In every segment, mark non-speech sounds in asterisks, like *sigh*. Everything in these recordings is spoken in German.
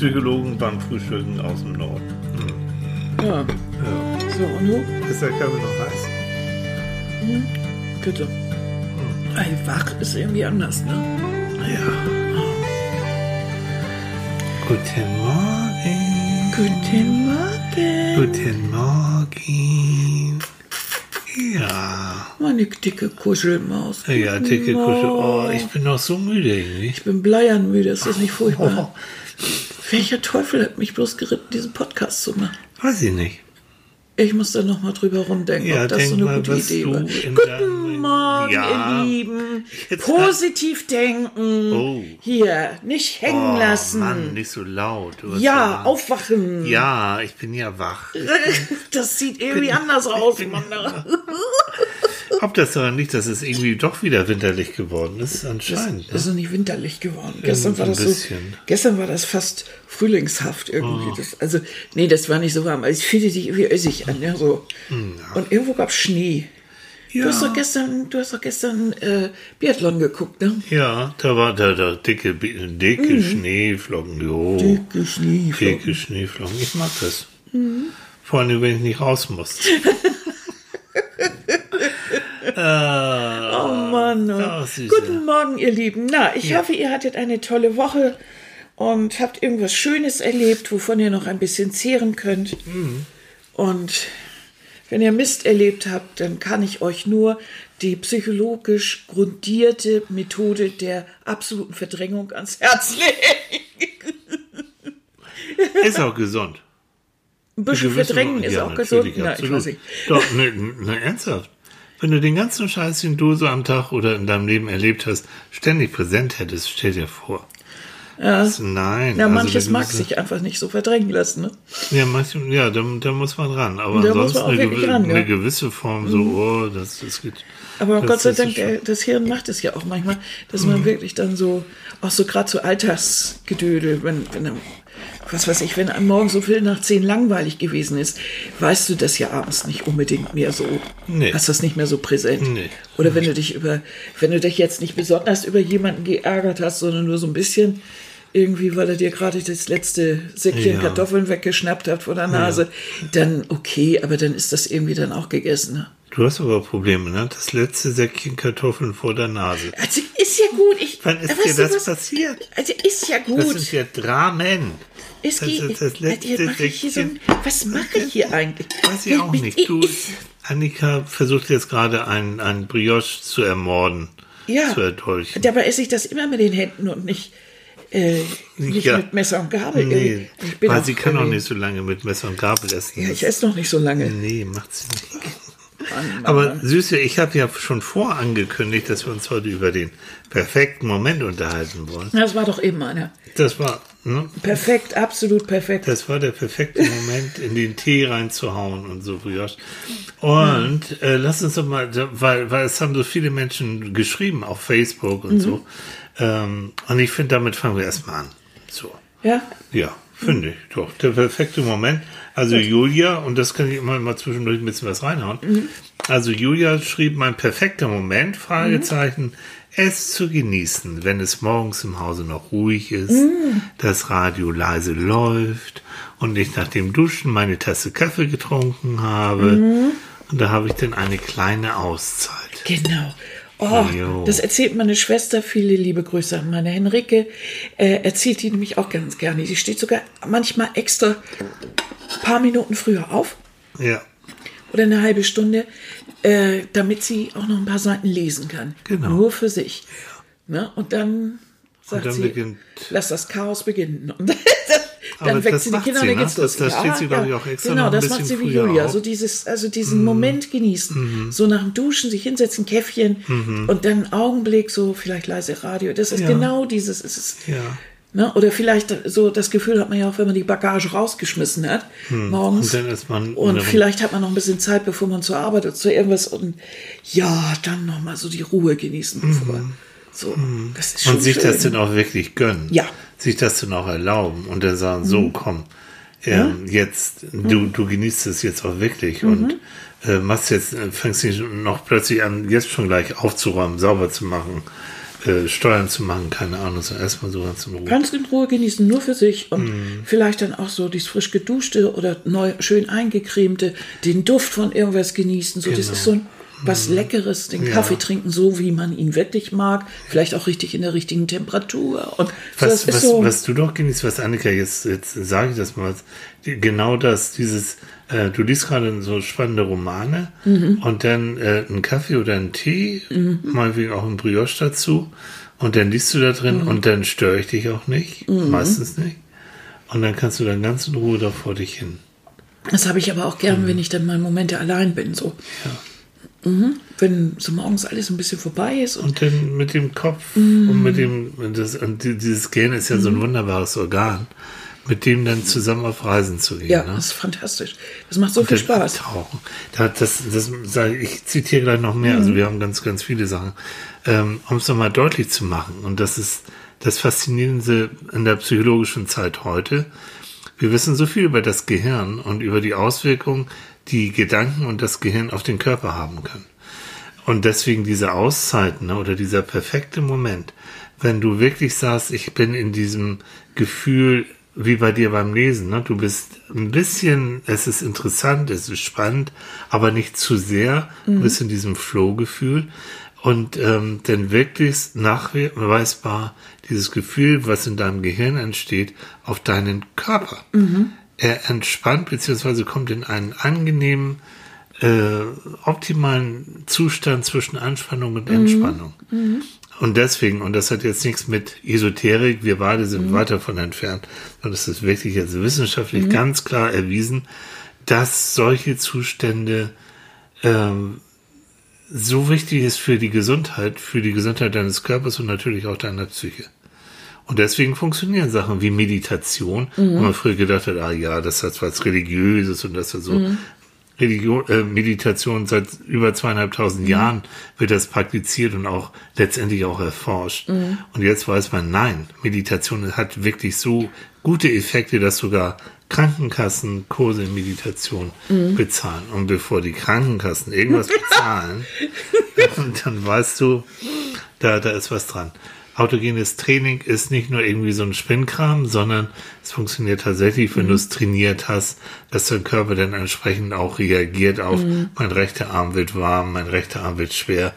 Psychologen beim Frühstücken aus dem Norden. Hm. Ja. Ja. So, und nun? Ist der Kaffee noch heiß? Bitte. Ey, wach ist irgendwie anders, ne? Ja. Guten Morgen. Guten Morgen. Guten Morgen. Ja. Meine dicke Kuschelmaus. Ja, Guten dicke Kuschel. Oh, ich bin noch so müde irgendwie. Ich bin bleiernmüde, ist das nicht furchtbar? Oh, Welcher Teufel hat mich bloß geritten, diesen Podcast zu machen? weiß ich nicht. Ich muss da noch mal drüber rumdenken, Ja, ob das so eine mal, gute Idee war. Guten Morgen, Ja. ihr Lieben. Jetzt- Positiv denken. Oh. Hier, nicht hängen Oh, lassen. Mann, nicht so laut. Ja, aufwachen. Ja, ich bin ja wach. *laughs* Das sieht irgendwie anders aus, Mann. *laughs* Ob das daran liegt, dass es irgendwie doch wieder winterlich geworden ist, anscheinend. Das ist noch nicht winterlich geworden. Gestern war das so, gestern war das fast frühlingshaft irgendwie. Das, also, nee, das war nicht so warm. Also, ich fühlte sich irgendwie össig an, ja, so. Und irgendwo gab es Schnee. ja. Du hast doch gestern, du hast doch gestern äh, Biathlon geguckt, ne? ja, da war da, da dicke, dicke Schneeflocken. Jo. Mhm. Dicke Schnee. Dicke Schneeflocken. Ich mag das. Vor allem, wenn ich nicht raus muss. *laughs* äh, Oh Mann. Ja, Süße. Guten Morgen, ihr Lieben. Na, ich hoffe, ihr hattet eine tolle Woche und habt irgendwas Schönes erlebt, wovon ihr noch ein bisschen zehren könnt. Mhm. Und wenn ihr Mist erlebt habt, dann kann ich euch nur die psychologisch grundierte Methode der absoluten Verdrängung ans Herz legen. ist auch gesund. Ein bisschen verdrängen ist ja, auch gesund. Na, ich weiß nicht. Doch, ne, ne, ernsthaft. Wenn du den ganzen Scheiß, den du so am Tag oder in deinem Leben erlebt hast, ständig präsent hättest, stell dir vor. Das, nein. Ja, also manches du mag so- sich einfach nicht so verdrängen lassen. Ne? Ja, manchmal, ja da, da muss man ran. Aber Da muss man ansonsten auch eine, wirklich gewi ran, ja. Mhm. eine gewisse Form, so, oh, das, das geht. Aber das, Gott sei Dank, äh, das Hirn macht es ja auch manchmal, dass Mhm. man wirklich dann so, auch so gerade so Alltagsgedödel, wenn, wenn, was weiß ich, wenn einem morgen so viel nach zehn langweilig gewesen ist, weißt du das ja abends nicht unbedingt mehr so, Nee. hast das nicht mehr so präsent. Nee. Oder wenn du dich über, wenn du dich jetzt nicht besonders über jemanden geärgert hast, sondern nur so ein bisschen irgendwie, weil er dir gerade das letzte Säckchen Ja. Kartoffeln weggeschnappt hat vor der Nase, dann okay, aber dann ist das irgendwie dann auch gegessen. Du hast aber Probleme, ne? Das letzte Säckchen Kartoffeln vor der Nase. Also ist ja gut. Ich, Wann ist dir das was? passiert? Also ist ja Das gut. sind ja Dramen. es das geht. ist das letzte jetzt mache ich hier so ein, Säckchen. was mache ich hier eigentlich? Weiß ich auch Ich- nicht. ich- Du, Annika versucht jetzt gerade einen, einen Brioche zu ermorden. Ja. Zu erdolchen. Dabei esse ich das immer mit den Händen und nicht, äh, nicht Ja. mit Messer und Gabel. Nee, ich bin weil sie kann auch nicht so lange mit Messer und Gabel essen. Ja, ich esse noch nicht so lange. nee, macht sie nicht. Mann, Aber Mann. Süße, ich habe ja schon vorangekündigt, dass wir uns heute über den perfekten Moment unterhalten wollen. Das war doch eben einer. Das war, ne? Perfekt, absolut perfekt. Das war der perfekte Moment, in den Tee reinzuhauen und so, Brioche. Und äh, lass uns doch mal, weil, weil es haben so viele Menschen geschrieben auf Facebook und so. Ähm, und ich finde, damit fangen wir erstmal an. So. Ja, Ja, finde ich. Doch, der perfekte Moment. Also Julia, und das kann ich immer mal zwischendurch ein bisschen was reinhauen. Also Julia schrieb, mein perfekter Moment, Fragezeichen, es zu genießen, wenn es morgens im Hause noch ruhig ist, das Radio leise läuft und ich nach dem Duschen meine Tasse Kaffee getrunken habe. Und da habe ich dann eine kleine Auszeit. Genau. Oh, Jo. das erzählt meine Schwester. Viele liebe Grüße an meine Henrike. Äh, erzählt die nämlich auch ganz gerne. Die steht sogar manchmal extra ein paar Minuten früher auf Ja, oder eine halbe Stunde, äh, damit sie auch noch ein paar Seiten lesen kann. Genau. Nur für sich. Ne? Und dann sagt dann sie, beginnt- lass das Chaos beginnen. Und *laughs* Aber dann weckt sie die Kinder sie, und dann ne? geht's los. Das- das steht sie, glaub ich, auch extra Genau, das macht sie wie Julia. auf. Mhm. So dieses, also diesen Moment genießen. So nach dem Duschen sich hinsetzen, Käffchen und dann einen Augenblick so vielleicht leise Radio. Das ist Mhm. Ja. genau dieses, es ist, ja. Ne? Oder vielleicht so das Gefühl hat man ja auch, wenn man die Bagage rausgeschmissen hat morgens. Hm. Und dann ist man Und vielleicht hat man noch ein bisschen Zeit, bevor man zur Arbeit oder zu irgendwas und ja, dann noch mal so die Ruhe genießen, bevor. So, das Mhm. Und sich schön. das dann auch wirklich gönnen. Ja. Sich das dann auch erlauben und dann sagen, so, komm, ähm, jetzt, du, du genießt es jetzt auch wirklich und äh, machst jetzt, äh, fängst nicht noch plötzlich an, jetzt schon gleich aufzuräumen, sauber zu machen, äh, Steuern zu machen, keine Ahnung, so erstmal so ganz in Ruhe. Ganz in Ruhe genießen, nur für sich und vielleicht dann auch so dieses frisch geduschte oder neu, schön eingecremte, den Duft von irgendwas genießen. So, das Genau. ist so ein, was Leckeres, den Kaffee trinken, so wie man ihn wirklich mag. Vielleicht auch richtig in der richtigen Temperatur. Und Was, was, so. was du doch genießt, was Annika, jetzt, jetzt sage ich das mal, genau das, dieses, äh, du liest gerade so spannende Romane Mhm. und dann äh, einen Kaffee oder einen Tee, mal wie auch ein Brioche dazu und dann liest du da drin Mhm. und dann störe ich dich auch nicht, meistens nicht. Und dann kannst du dann ganz in Ruhe da vor dich hin. Das habe ich aber auch gern, wenn ich dann mal Momente allein bin. So. Mhm. Wenn so morgens alles ein bisschen vorbei ist und Und dann mit dem Kopf Mhm. und mit dem, das, und die- dieses Gehirn ist ja so ein wunderbares Organ, mit dem dann zusammen auf Reisen zu gehen. ja, ne? das ist fantastisch. Das macht so viel dann Spaß. abtauchen. Da, das, das, sag ich zitiere gleich noch mehr, Mhm. also wir haben ganz, ganz viele Sachen. Ähm, um es nochmal deutlich zu machen, und das ist das Faszinierende in der psychologischen Zeit heute. Wir wissen so viel über das Gehirn und über die Auswirkungen, die Gedanken und das Gehirn auf den Körper haben können. Und deswegen diese Auszeiten ne, oder dieser perfekte Moment, wenn du wirklich sagst, ich bin in diesem Gefühl, wie bei dir beim Lesen, ne? du bist ein bisschen, es ist interessant, es ist spannend, aber nicht zu sehr, du bist in diesem Flow-Gefühl und ähm, dann wirklich nachweisbar dieses Gefühl, was in deinem Gehirn entsteht, auf deinen Körper. Er entspannt beziehungsweise kommt in einen angenehmen äh, optimalen Zustand zwischen Anspannung und Entspannung. Und deswegen, und das hat jetzt nichts mit Esoterik, wir beide sind weit davon entfernt, sondern es ist wirklich jetzt wissenschaftlich ganz klar erwiesen, dass solche Zustände ähm, so wichtig ist für die Gesundheit, für die Gesundheit deines Körpers und natürlich auch deiner Psyche. Und deswegen funktionieren Sachen wie Meditation, wo man früher gedacht hat, ah ja, das hat was Religiöses und das hat so. Religion, äh, Meditation seit über zweieinhalbtausend Jahren wird das praktiziert und auch letztendlich auch erforscht. Und jetzt weiß man, nein, Meditation hat wirklich so gute Effekte, dass sogar Krankenkassen Kurse in Meditation bezahlen. Und bevor die Krankenkassen irgendwas bezahlen, *laughs* *laughs* dann weißt du, da, da ist was dran. Autogenes Training ist nicht nur irgendwie so ein Spinnkram, sondern es funktioniert tatsächlich, wenn du es trainiert hast, dass dein Körper dann entsprechend auch reagiert auf, mein rechter Arm wird warm, mein rechter Arm wird schwer.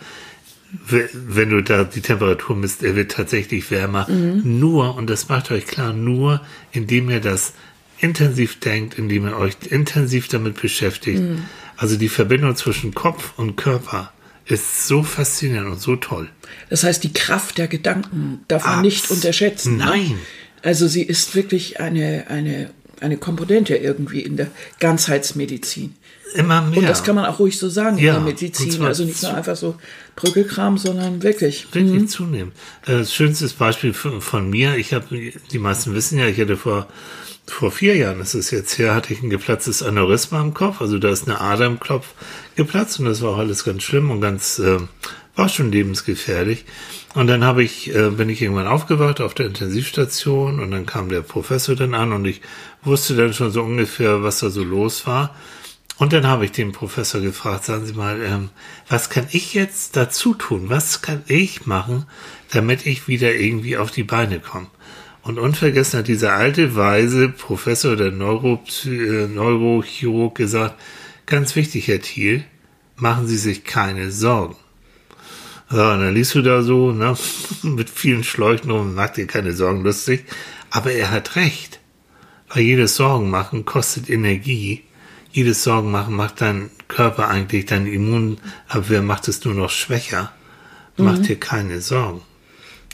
We- Wenn du da die Temperatur misst, er wird tatsächlich wärmer. Nur, und das macht euch klar, nur indem ihr das intensiv denkt, indem ihr euch intensiv damit beschäftigt. Also die Verbindung zwischen Kopf und Körper ist so faszinierend und so toll. Das heißt, die Kraft der Gedanken darf man Abs- nicht unterschätzen. ne? Nein. Also sie ist wirklich eine, eine, eine Komponente irgendwie in der Ganzheitsmedizin. Immer mehr. Und das kann man auch ruhig so sagen Ja, in der Medizin. Also nicht nur einfach so Brückelkram, sondern wirklich. wirklich zunehmend. Äh, Das schönste Beispiel von, von mir, ich habe, die meisten wissen ja, ich hatte vor, vor vier Jahren, ist jetzt her, hatte ich ein geplatztes Aneurysma im Kopf, also da ist eine Ader im Kopf geplatzt und das war auch alles ganz schlimm und ganz, äh, war schon lebensgefährlich. Und dann habe ich, äh, bin ich irgendwann aufgewacht auf der Intensivstation und dann kam der Professor dann an und ich wusste dann schon so ungefähr, was da so los war. Und dann habe ich den Professor gefragt, sagen Sie mal, ähm, was kann ich jetzt dazu tun? Was kann ich machen, damit ich wieder irgendwie auf die Beine komme? Und unvergessen hat dieser alte, weise Professor der Neuropsy äh, Neurochirurg gesagt, ganz wichtig, Herr Thiel, machen Sie sich keine Sorgen. Ja, und dann liest du da so, ne, *laughs* mit vielen Schläuchen rum, macht dir keine Sorgen lustig. Aber er hat recht. Weil jedes Sorgen machen kostet Energie. Jedes Sorgen machen macht dein Körper eigentlich, deine Immunabwehr macht es nur noch schwächer. Mach dir keine Sorgen.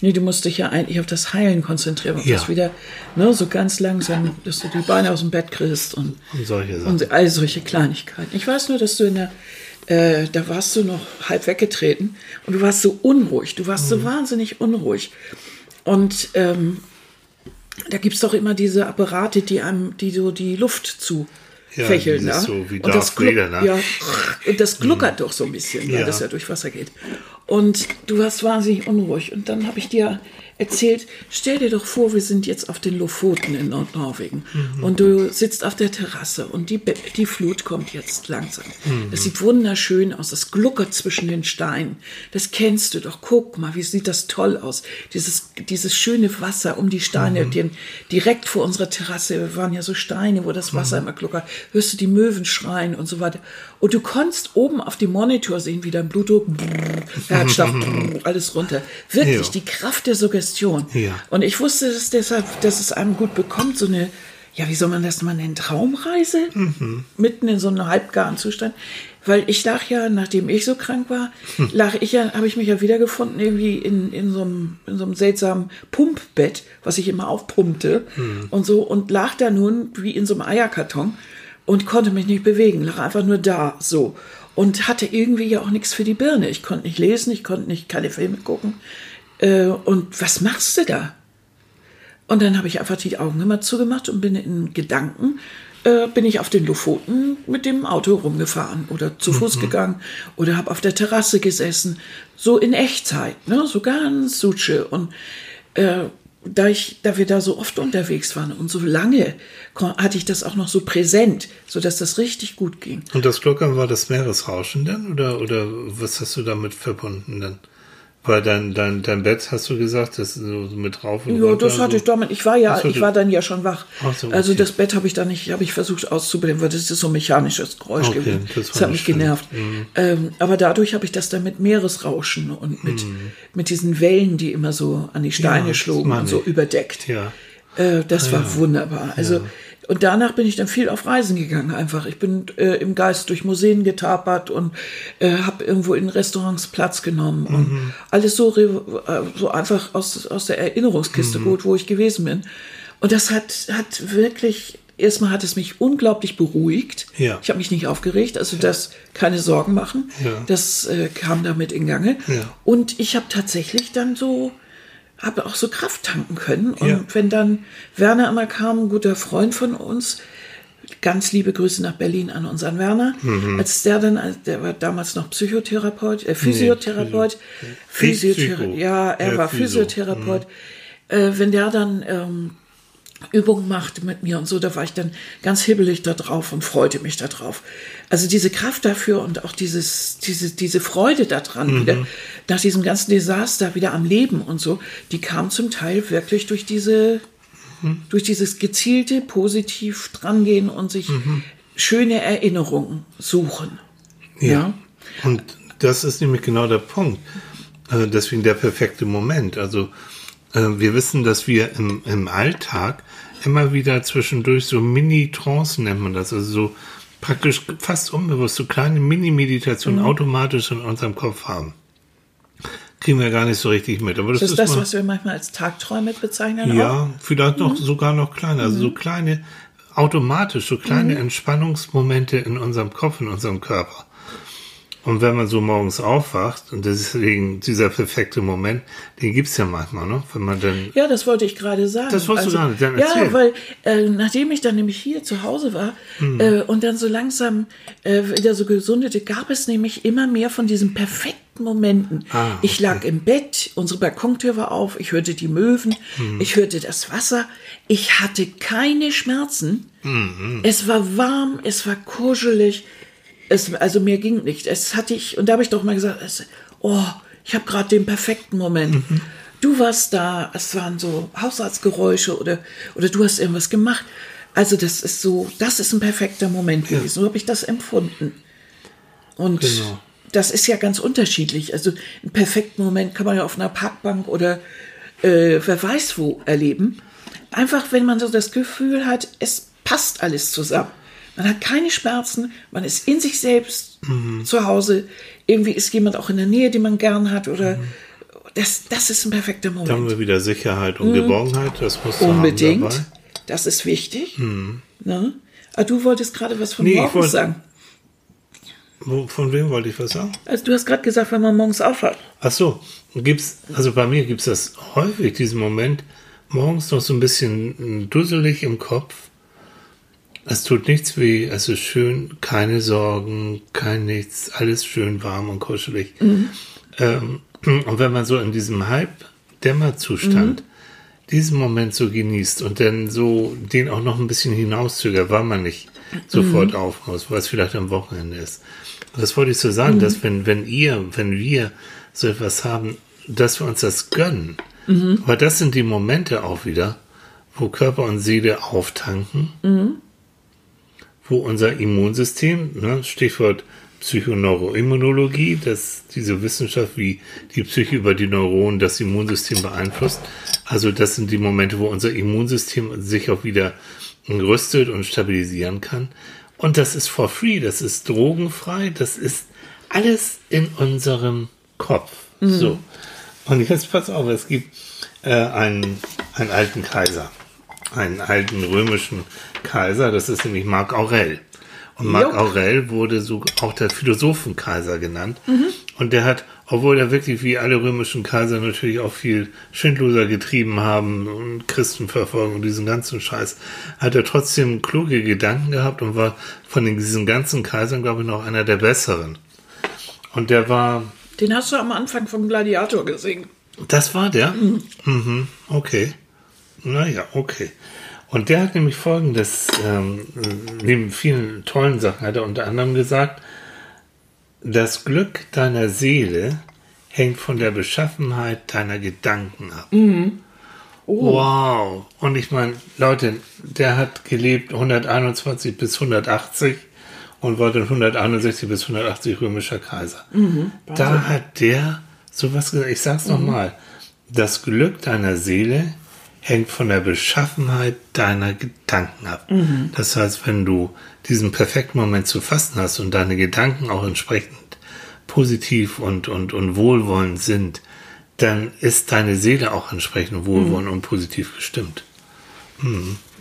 Nee, du musst dich ja eigentlich auf das Heilen konzentrieren und Ja. das wieder ne, so ganz langsam, dass du die Beine aus dem Bett kriegst und, Und solche Sachen. und all solche Kleinigkeiten. Ich weiß nur, dass du in der, äh, da warst du noch halb weggetreten und du warst so unruhig. Du warst Mhm. so wahnsinnig unruhig. Und ähm, da gibt es doch immer diese Apparate, die einem, die so die Luft zu Ja, fächeln. dieses ne? so wie und das Vader, ne? ja, und das gluckert doch so ein bisschen, weil Ja. das ja durch Wasser geht. Und du warst wahnsinnig unruhig. Und dann habe ich dir erzählt, stell dir doch vor, wir sind jetzt auf den Lofoten in Nordnorwegen und du sitzt auf der Terrasse und die, die Flut kommt jetzt langsam. Das sieht wunderschön aus, das gluckert zwischen den Steinen. Das kennst du doch. Guck mal, wie sieht das toll aus. Dieses, dieses schöne Wasser um die Steine, den, direkt vor unserer Terrasse waren ja so Steine, wo das Wasser immer gluckert. Hörst du die Möwen schreien und so weiter. Und du konntest oben auf dem Monitor sehen, wie dein Blutdruck, Herzschlag, alles runter. Wirklich Ja. die Kraft der Suggestion. Ja. Und ich wusste das deshalb, dass es einem gut bekommt, so eine, ja, wie soll man das mal nennen, Traumreise? Mitten in so einem halbgaren Zustand. Weil ich lag ja, nachdem ich so krank war, lag ich ja, habe ich mich ja wiedergefunden, irgendwie in, in, so einem, in so einem seltsamen Pumpbett, was ich immer aufpumpte und so, und lag da nun wie in so einem Eierkarton und konnte mich nicht bewegen, lag einfach nur da, so. Und hatte irgendwie ja auch nichts für die Birne. Ich konnte nicht lesen, ich konnte nicht keine Filme gucken. Äh, und was machst du da? Und dann habe ich einfach die Augen immer zugemacht und bin in Gedanken, äh, bin ich auf den Lofoten mit dem Auto rumgefahren oder zu Fuß gegangen oder habe auf der Terrasse gesessen, so in Echtzeit, ne? so ganz sutsche. Und äh, da, ich, da wir da so oft unterwegs waren und so lange, hatte ich das auch noch so präsent, sodass das richtig gut ging. Und das Gluckern war das Meeresrauschen dann? Oder, oder was hast du damit verbunden dann? Weil dein, dein, dein Bett, hast du gesagt, das ist so mit rauf und Ja, das hatte so. ich damit. Ich war ja, ich war dann ja schon wach. Ach so, Also okay. das Bett habe ich dann nicht, habe ich versucht auszublenden, weil das ist so ein mechanisches Geräusch Okay, gewesen. das Das, hat mich schön. genervt. Ähm, aber dadurch habe ich das dann mit Meeresrauschen und mit, mit diesen Wellen, die immer so an die Steine Mhm. das schlugen und so ich. überdeckt. Ja. Äh, das war wunderbar. Also und danach bin ich dann viel auf Reisen gegangen einfach. Ich bin äh, im Geist durch Museen getapert und äh, habe irgendwo in Restaurants Platz genommen und alles so äh, so einfach aus aus der Erinnerungskiste gut, wo ich gewesen bin. Und das hat hat wirklich erstmal hat es mich unglaublich beruhigt. Ja. Ich habe mich nicht aufgeregt, also das keine Sorgen machen. Ja. Das äh, kam damit in Gange. Ja. Und ich habe tatsächlich dann so habe auch so Kraft tanken können. Und Ja. wenn dann Werner einmal kam, ein guter Freund von uns, ganz liebe Grüße nach Berlin an unseren Werner, Mhm. als der dann, der war damals noch Psychotherapeut, äh, Physiotherapeut, Physio. Physiotherapeut, ja, er Ja, war Physio. Physiotherapeut. Äh, wenn der dann ähm, Übungen machte mit mir und so, da war ich dann ganz hibbelig da drauf und freute mich da drauf. Also diese Kraft dafür und auch dieses, diese, diese Freude daran wieder, nach diesem ganzen Desaster wieder am Leben und so, die kam zum Teil wirklich durch diese, durch dieses gezielte, positiv drangehen und sich schöne Erinnerungen suchen. Ja. Und das ist nämlich genau der Punkt. Äh, deswegen der perfekte Moment. Also äh, wir wissen, dass wir im, im Alltag immer wieder zwischendurch so Mini-Trancen nennt man das, also so praktisch fast unbewusst so kleine Mini-Meditationen automatisch in unserem Kopf haben. Kriegen wir gar nicht so richtig mit. Aber das, Das ist das, mal, was wir manchmal als Tagträume bezeichnen. auch? ja, vielleicht noch sogar noch kleiner. Also so kleine, automatisch, so kleine Entspannungsmomente in unserem Kopf, in unserem Körper. Und wenn man so morgens aufwacht, und deswegen dieser perfekte Moment, den gibt's ja manchmal, ne? Wenn man dann, Ja, das wollte ich gerade sagen. Das wolltest du gerade, dann Ja, weil äh, nachdem ich dann nämlich hier zu Hause war Hm. äh, und dann so langsam äh, wieder so gesundete, gab es nämlich immer mehr von diesen perfekten Momenten. Ah, Ich lag im Bett, unsere Balkontür war auf, ich hörte die Möwen, Hm. ich hörte das Wasser, ich hatte keine Schmerzen. Hm, Es war warm, es war kuschelig. Es, also mir ging nicht. Es hatte ich, und da habe ich doch mal gesagt, es, oh, ich habe gerade den perfekten Moment. Mhm. Du warst da, es waren so Haushaltsgeräusche oder, oder du hast irgendwas gemacht. Also das ist so, das ist ein perfekter Moment gewesen. So habe ich das empfunden. Und Genau. das ist ja ganz unterschiedlich. Also einen perfekten Moment kann man ja auf einer Parkbank oder äh, wer weiß wo erleben. Einfach, wenn man so das Gefühl hat, es passt alles zusammen. Man hat keine Schmerzen, man ist in sich selbst zu Hause. Irgendwie ist jemand auch in der Nähe, den man gern hat oder das, das ist ein perfekter da haben Moment. wir wieder Sicherheit und Geborgenheit. Das muss du haben Mhm. Unbedingt. dabei. Das ist wichtig. Ne? Ah, du wolltest gerade was von Nee, ich morgens wollte- sagen. Wo, von wem wollte ich was sagen? Also du hast gerade gesagt, wenn man morgens aufwacht. Ach so, gibt's, also bei mir gibt's das häufig, diesen Moment, morgens noch so ein bisschen dusselig im Kopf. Es tut nichts weh, es ist schön, keine Sorgen, kein nichts, alles schön warm und kuschelig. Ähm, und wenn man so in diesem Dämmerzustand diesen Moment so genießt und dann so den auch noch ein bisschen hinauszögert, weil man nicht sofort auf muss, weil es vielleicht am Wochenende ist. Das wollte ich so sagen, dass wenn, wenn ihr, wenn wir so etwas haben, dass wir uns das gönnen. Weil das sind die Momente auch wieder, wo Körper und Seele auftanken, wo unser Immunsystem, ne, Stichwort Psychoneuroimmunologie, dass diese Wissenschaft, wie die Psyche über die Neuronen das Immunsystem beeinflusst. Also das sind die Momente, wo unser Immunsystem sich auch wieder rüstet und stabilisieren kann. Und das ist for free, das ist drogenfrei, das ist alles in unserem Kopf. So. Und jetzt pass auf, es gibt äh, einen, einen alten Kaiser, einen alten römischen Kaiser, das ist nämlich Marc Aurel. Und Marc Jo. Aurel wurde so auch der Philosophenkaiser genannt. Und der hat, obwohl er wirklich wie alle römischen Kaiser natürlich auch viel Schindloser getrieben haben und Christenverfolgung und diesen ganzen Scheiß, hat er trotzdem kluge Gedanken gehabt und war von den- diesen ganzen Kaisern, glaube ich, noch einer der besseren. Und der war, Den hast du am Anfang von Gladiator gesehen. das war der? Mhm. Okay. Naja, okay. Und der hat nämlich folgendes, ähm, neben vielen tollen Sachen hat er unter anderem gesagt, das Glück deiner Seele hängt von der Beschaffenheit deiner Gedanken ab. Wow. Und ich meine, Leute, der hat gelebt 121 bis 180 und dann 161 bis 180 römischer Kaiser. da hat der sowas gesagt. Ich sag's noch mal. Das Glück deiner Seele hängt von der Beschaffenheit deiner Gedanken ab. Das heißt, wenn du diesen perfekten Moment zu fassen hast und deine Gedanken auch entsprechend positiv und, und, und wohlwollend sind, dann ist deine Seele auch entsprechend wohlwollend und positiv gestimmt.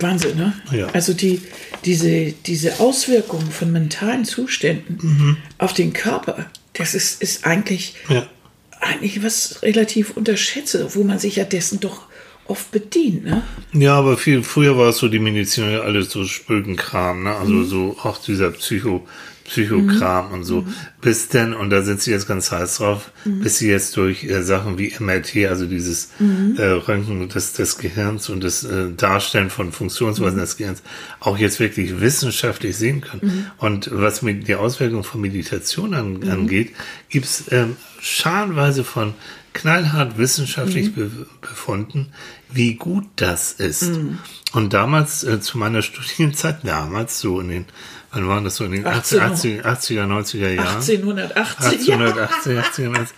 Wahnsinn, ne? Ja. Also die, diese, diese Auswirkungen von mentalen Zuständen Mhm. auf den Körper, das ist, ist eigentlich, Ja. eigentlich was relativ unterschätze, wo man sich ja dessen doch oft bedient, ne? Ja, aber viel früher war es so die Medizin ja alles so Spökenkram, ne? Also so auch dieser Psycho Psychokram und so. Bis denn, und da sind sie jetzt ganz heiß drauf, bis sie jetzt durch äh, Sachen wie MRT, also dieses äh, Röntgen des, des Gehirns und das äh, Darstellen von Funktionsweisen des Gehirns auch jetzt wirklich wissenschaftlich sehen können. Und was mit die Auswirkungen von Meditation an, angeht, gibt's ähm, scharenweise von knallhart wissenschaftlich be befunden, wie gut das ist. Und damals, äh, zu meiner *laughs* Studienzeit, damals, so in den, wann waren das so, in den 80, 80, 80er, 90er Jahren? 1880, ja. 1880, 1890.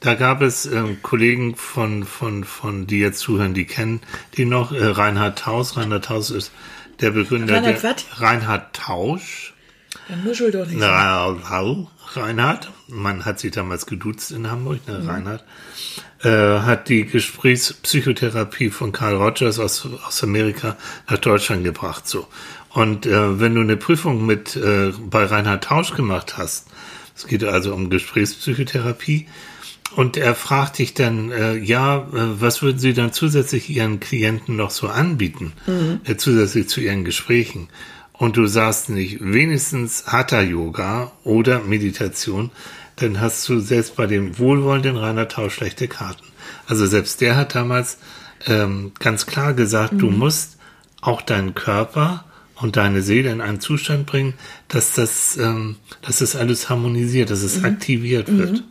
Da gab es ähm, Kollegen von, von, von, die jetzt zuhören, die kennen die noch, äh, Reinhard Tausch. Reinhard Tausch ist der Begründer Reinhard der was? Reinhard Tausch. Dann muschel doch nicht. Na, Reinhard, man hat sich damals geduzt in Hamburg, ne, Mhm. Reinhard, äh, hat die Gesprächspsychotherapie von Carl Rogers aus, aus Amerika nach Deutschland gebracht, so. Und äh, wenn du eine Prüfung mit äh, bei Reinhard Tausch gemacht hast, es geht also um Gesprächspsychotherapie, und er fragt dich dann, äh, ja, äh, was würden Sie dann zusätzlich Ihren Klienten noch so anbieten, äh, zusätzlich zu Ihren Gesprächen? Und du sagst nicht wenigstens Hatha-Yoga oder Meditation, dann hast du selbst bei dem wohlwollenden Rainer Tau schlechte Karten. Also selbst der hat damals ähm, ganz klar gesagt, du musst auch deinen Körper und deine Seele in einen Zustand bringen, dass das, ähm, dass das alles harmonisiert, dass es aktiviert wird.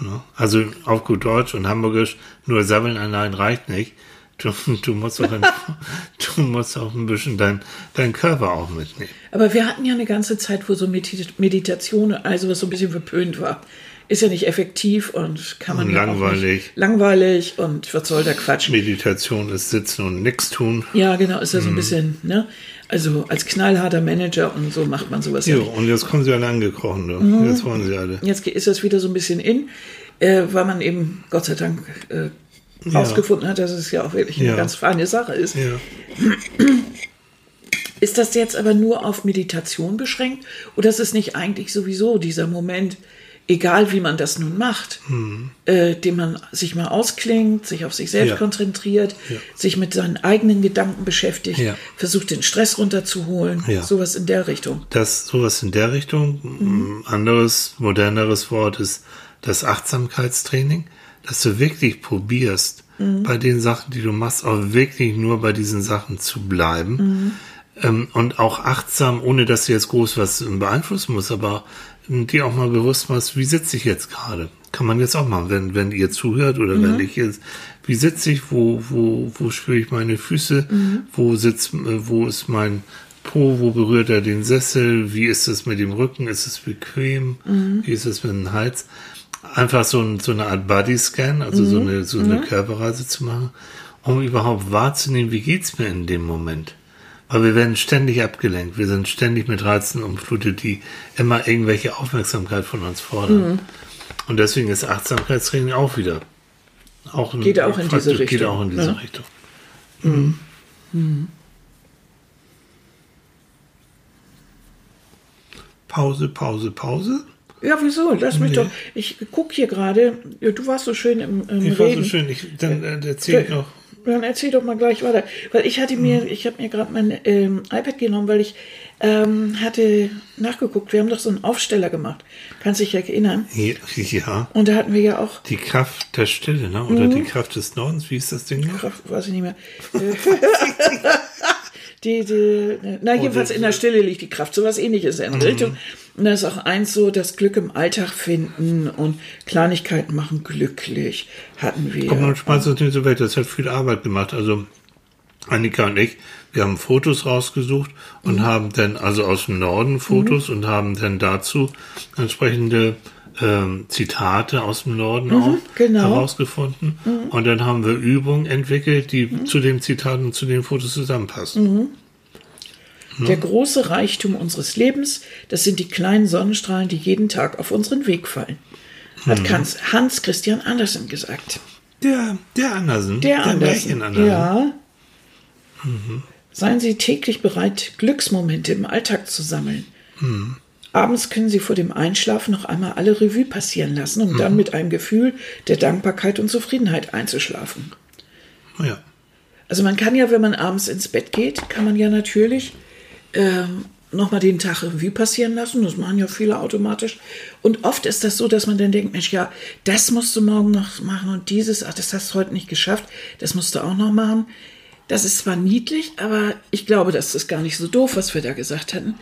Ne? Also auf gut Deutsch und Hamburgisch, nur Sammeln allein reicht nicht. Du, du, musst auch ein, *laughs* du musst auch ein bisschen dein, deinen Körper auch mitnehmen. Aber wir hatten ja eine ganze Zeit, wo so Medit- Meditation, also was so ein bisschen verpönt war. Ist ja nicht effektiv und kann man Und ja langweilig. nicht, langweilig und was soll der Quatsch. Meditation ist sitzen und nichts tun. Ja, genau, ist ja Mhm. so ein bisschen, ne? Also als knallharter Manager und so macht man sowas ja und jetzt kommen sie alle angekrochen. Mhm. Jetzt wollen sie alle. Jetzt ist das wieder so ein bisschen in, äh, weil man eben, Gott sei Dank, äh, rausgefunden hat, dass es ja auch wirklich eine ganz feine Sache ist. *clears throat* Ist das jetzt aber nur auf Meditation beschränkt oder ist es nicht eigentlich sowieso dieser Moment, egal wie man das nun macht, äh, den man sich mal ausklingt, sich auf sich selbst Mhm. Ja. konzentriert, Ja. sich mit seinen eigenen Gedanken beschäftigt, Ja. versucht den Stress runterzuholen, sowas in der Richtung. Das sowas in der Richtung. Ein Anderes, moderneres Wort ist das Achtsamkeitstraining. Dass du wirklich probierst, bei den Sachen, die du machst, auch wirklich nur bei diesen Sachen zu bleiben. Ähm, und auch achtsam, ohne dass du jetzt groß was beeinflussen musst, aber ähm, dir auch mal bewusst machst, wie sitze ich jetzt gerade? Kann man jetzt auch machen, wenn, wenn ihr zuhört oder wenn ich jetzt, wie sitze ich, wo, wo, wo spüre ich meine Füße, wo sitzt, äh, wo ist mein Po, wo berührt er den Sessel, wie ist es mit dem Rücken, ist es bequem, wie ist es mit dem Hals? Einfach so, ein, so eine Art Body-Scan, also so eine, so eine Körperreise zu machen, um überhaupt wahrzunehmen, wie geht's mir in dem Moment. Weil wir werden ständig abgelenkt, wir sind ständig mit Reizen umflutet, die immer irgendwelche Aufmerksamkeit von uns fordern. Und deswegen ist Achtsamkeitstraining auch wieder auch ein, Geht auch in diese Geht Richtung, auch in diese ne? Richtung. Mhm. Pause, Pause, Pause. Ja, wieso? Lass mich Nee. doch. Ich guck hier gerade. Du warst so schön im, im Ich war Reden. so schön, ich, dann äh, erzähl ich noch. Dann erzähl doch mal gleich weiter. Weil ich hatte mir, ich habe mir gerade mein ähm, iPad genommen, weil ich ähm, hatte nachgeguckt. Wir haben doch so einen Aufsteller gemacht. Kannst dich ja erinnern. Ja, Und da hatten wir ja auch, die Kraft der Stille, ne? oder Mhm. die Kraft des Nordens, wie ist das Ding noch? Kraft, weiß ich nicht mehr. *laughs* Äh, *laughs* die, die, na, jedenfalls in der Stille liegt die Kraft. Sowas ähnliches in der Richtung. Und da ist auch eins so, das Glück im Alltag finden und Kleinigkeiten machen glücklich. Hatten wir. Komm, man das nicht so weg, das hat viel Arbeit gemacht. Also Annika und ich, wir haben Fotos rausgesucht Mhm. und haben dann, also aus dem Norden Fotos und haben dann dazu entsprechende ähm, Zitate aus dem Norden auch genau. Mhm. herausgefunden. Und dann haben wir Übungen entwickelt, die zu den Zitaten und zu den Fotos zusammenpassen. Der große Reichtum unseres Lebens, das sind die kleinen Sonnenstrahlen, die jeden Tag auf unseren Weg fallen. Hat Hans- Hans Christian Andersen gesagt. Der, der Andersen, Der, Andersen. Märchen Andersen. Ja. Seien Sie täglich bereit, Glücksmomente im Alltag zu sammeln. Abends können Sie vor dem Einschlafen noch einmal alle Revue passieren lassen, um dann mit einem Gefühl der Dankbarkeit und Zufriedenheit einzuschlafen. Ja. Also man kann ja, wenn man abends ins Bett geht, kann man ja natürlich ähm, nochmal den Tag Revue passieren lassen. Das machen ja viele automatisch. Und oft ist das so, dass man dann denkt, Mensch, ja, das musst du morgen noch machen und dieses, ach, das hast du heute nicht geschafft, das musst du auch noch machen. Das ist zwar niedlich, aber ich glaube, das ist gar nicht so doof, was wir da gesagt hatten.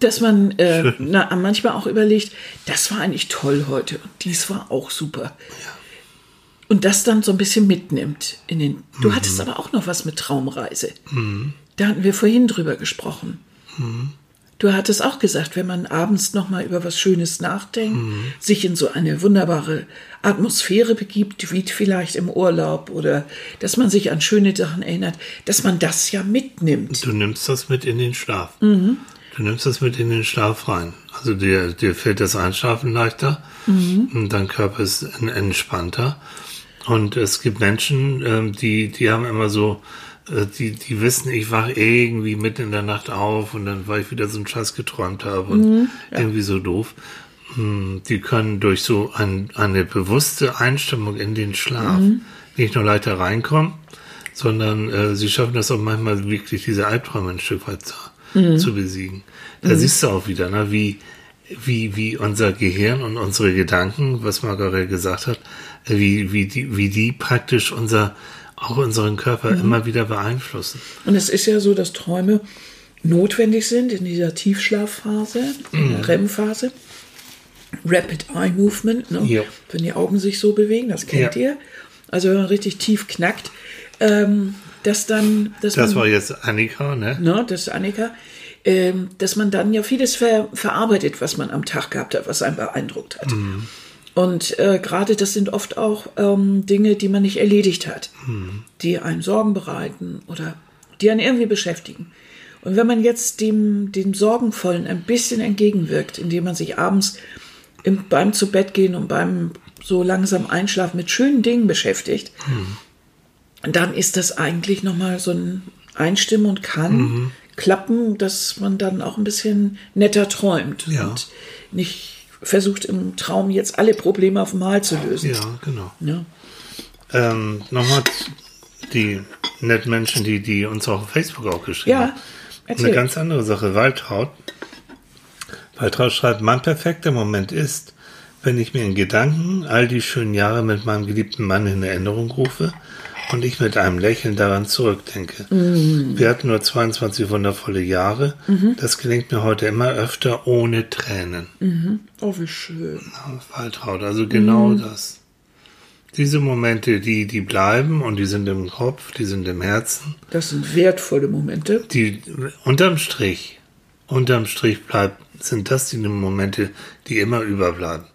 Dass man äh, *laughs* na, manchmal auch überlegt, das war eigentlich toll heute und dies war auch super. Und das dann so ein bisschen mitnimmt in den. Du hattest aber auch noch was mit Traumreise. Da hatten wir vorhin drüber gesprochen. Du hattest auch gesagt, wenn man abends noch mal über was Schönes nachdenkt, sich in so eine wunderbare Atmosphäre begibt, wie vielleicht im Urlaub oder dass man sich an schöne Sachen erinnert, dass man das ja mitnimmt. Du nimmst das mit in den Schlaf. Du nimmst das mit in den Schlaf rein. Also dir, dir fällt das Einschlafen leichter und dein Körper ist en- entspannter. Und es gibt Menschen, ähm, die, die haben immer so, die, die wissen, ich wach irgendwie mitten in der Nacht auf und dann, weil ich wieder so einen Scheiß geträumt habe und irgendwie so doof. Hm, Die können durch so ein, eine bewusste Einstimmung in den Schlaf nicht nur leichter reinkommen, sondern äh, sie schaffen das auch manchmal wirklich, diese Albträume ein Stück weit zu, zu besiegen. Da siehst du auch wieder, ne, wie, wie, wie unser Gehirn und unsere Gedanken, was Margaret gesagt hat, wie, wie, die, wie die praktisch unser, auch unseren Körper immer wieder beeinflussen. Und es ist ja so, dass Träume notwendig sind in dieser Tiefschlafphase, in Mhm. der REM-Phase. Rapid Eye Movement, ne? Ja. wenn die Augen sich so bewegen, das kennt Ja. ihr. Also wenn man richtig tief knackt, ähm, dass dann, dass Das man, war jetzt Annika, ne? ne, das ist Annika, ähm, dass man dann ja vieles ver verarbeitet, was man am Tag gehabt hat, was einen beeindruckt hat. Und äh, gerade das sind oft auch ähm, Dinge, die man nicht erledigt hat, die einem Sorgen bereiten oder die einen irgendwie beschäftigen. Und wenn man jetzt dem, dem Sorgenvollen ein bisschen entgegenwirkt, indem man sich abends im, beim zu Bett gehen und beim so langsam Einschlafen mit schönen Dingen beschäftigt, dann ist das eigentlich nochmal so ein Einstimmen und kann klappen, dass man dann auch ein bisschen netter träumt Ja. und nicht versucht im Traum jetzt alle Probleme auf einmal zu lösen. Ja, genau. Ja. Ähm, Nochmal die netten Menschen, die, die uns auch auf Facebook auch geschrieben Ja, haben. erzähl. Eine ganz andere Sache. Waltraud. Waltraud schreibt, mein perfekter Moment ist, wenn ich mir in Gedanken all die schönen Jahre mit meinem geliebten Mann in Erinnerung rufe und ich mit einem Lächeln daran zurückdenke. Wir hatten nur 22 wundervolle Jahre. Das gelingt mir heute immer öfter ohne Tränen. Oh, wie schön. Waltraud, also genau das. Diese Momente, die, die bleiben und die sind im Kopf, die sind im Herzen. Das sind wertvolle Momente. Die unterm Strich, unterm Strich bleibt, sind das die Momente, die immer überbleiben.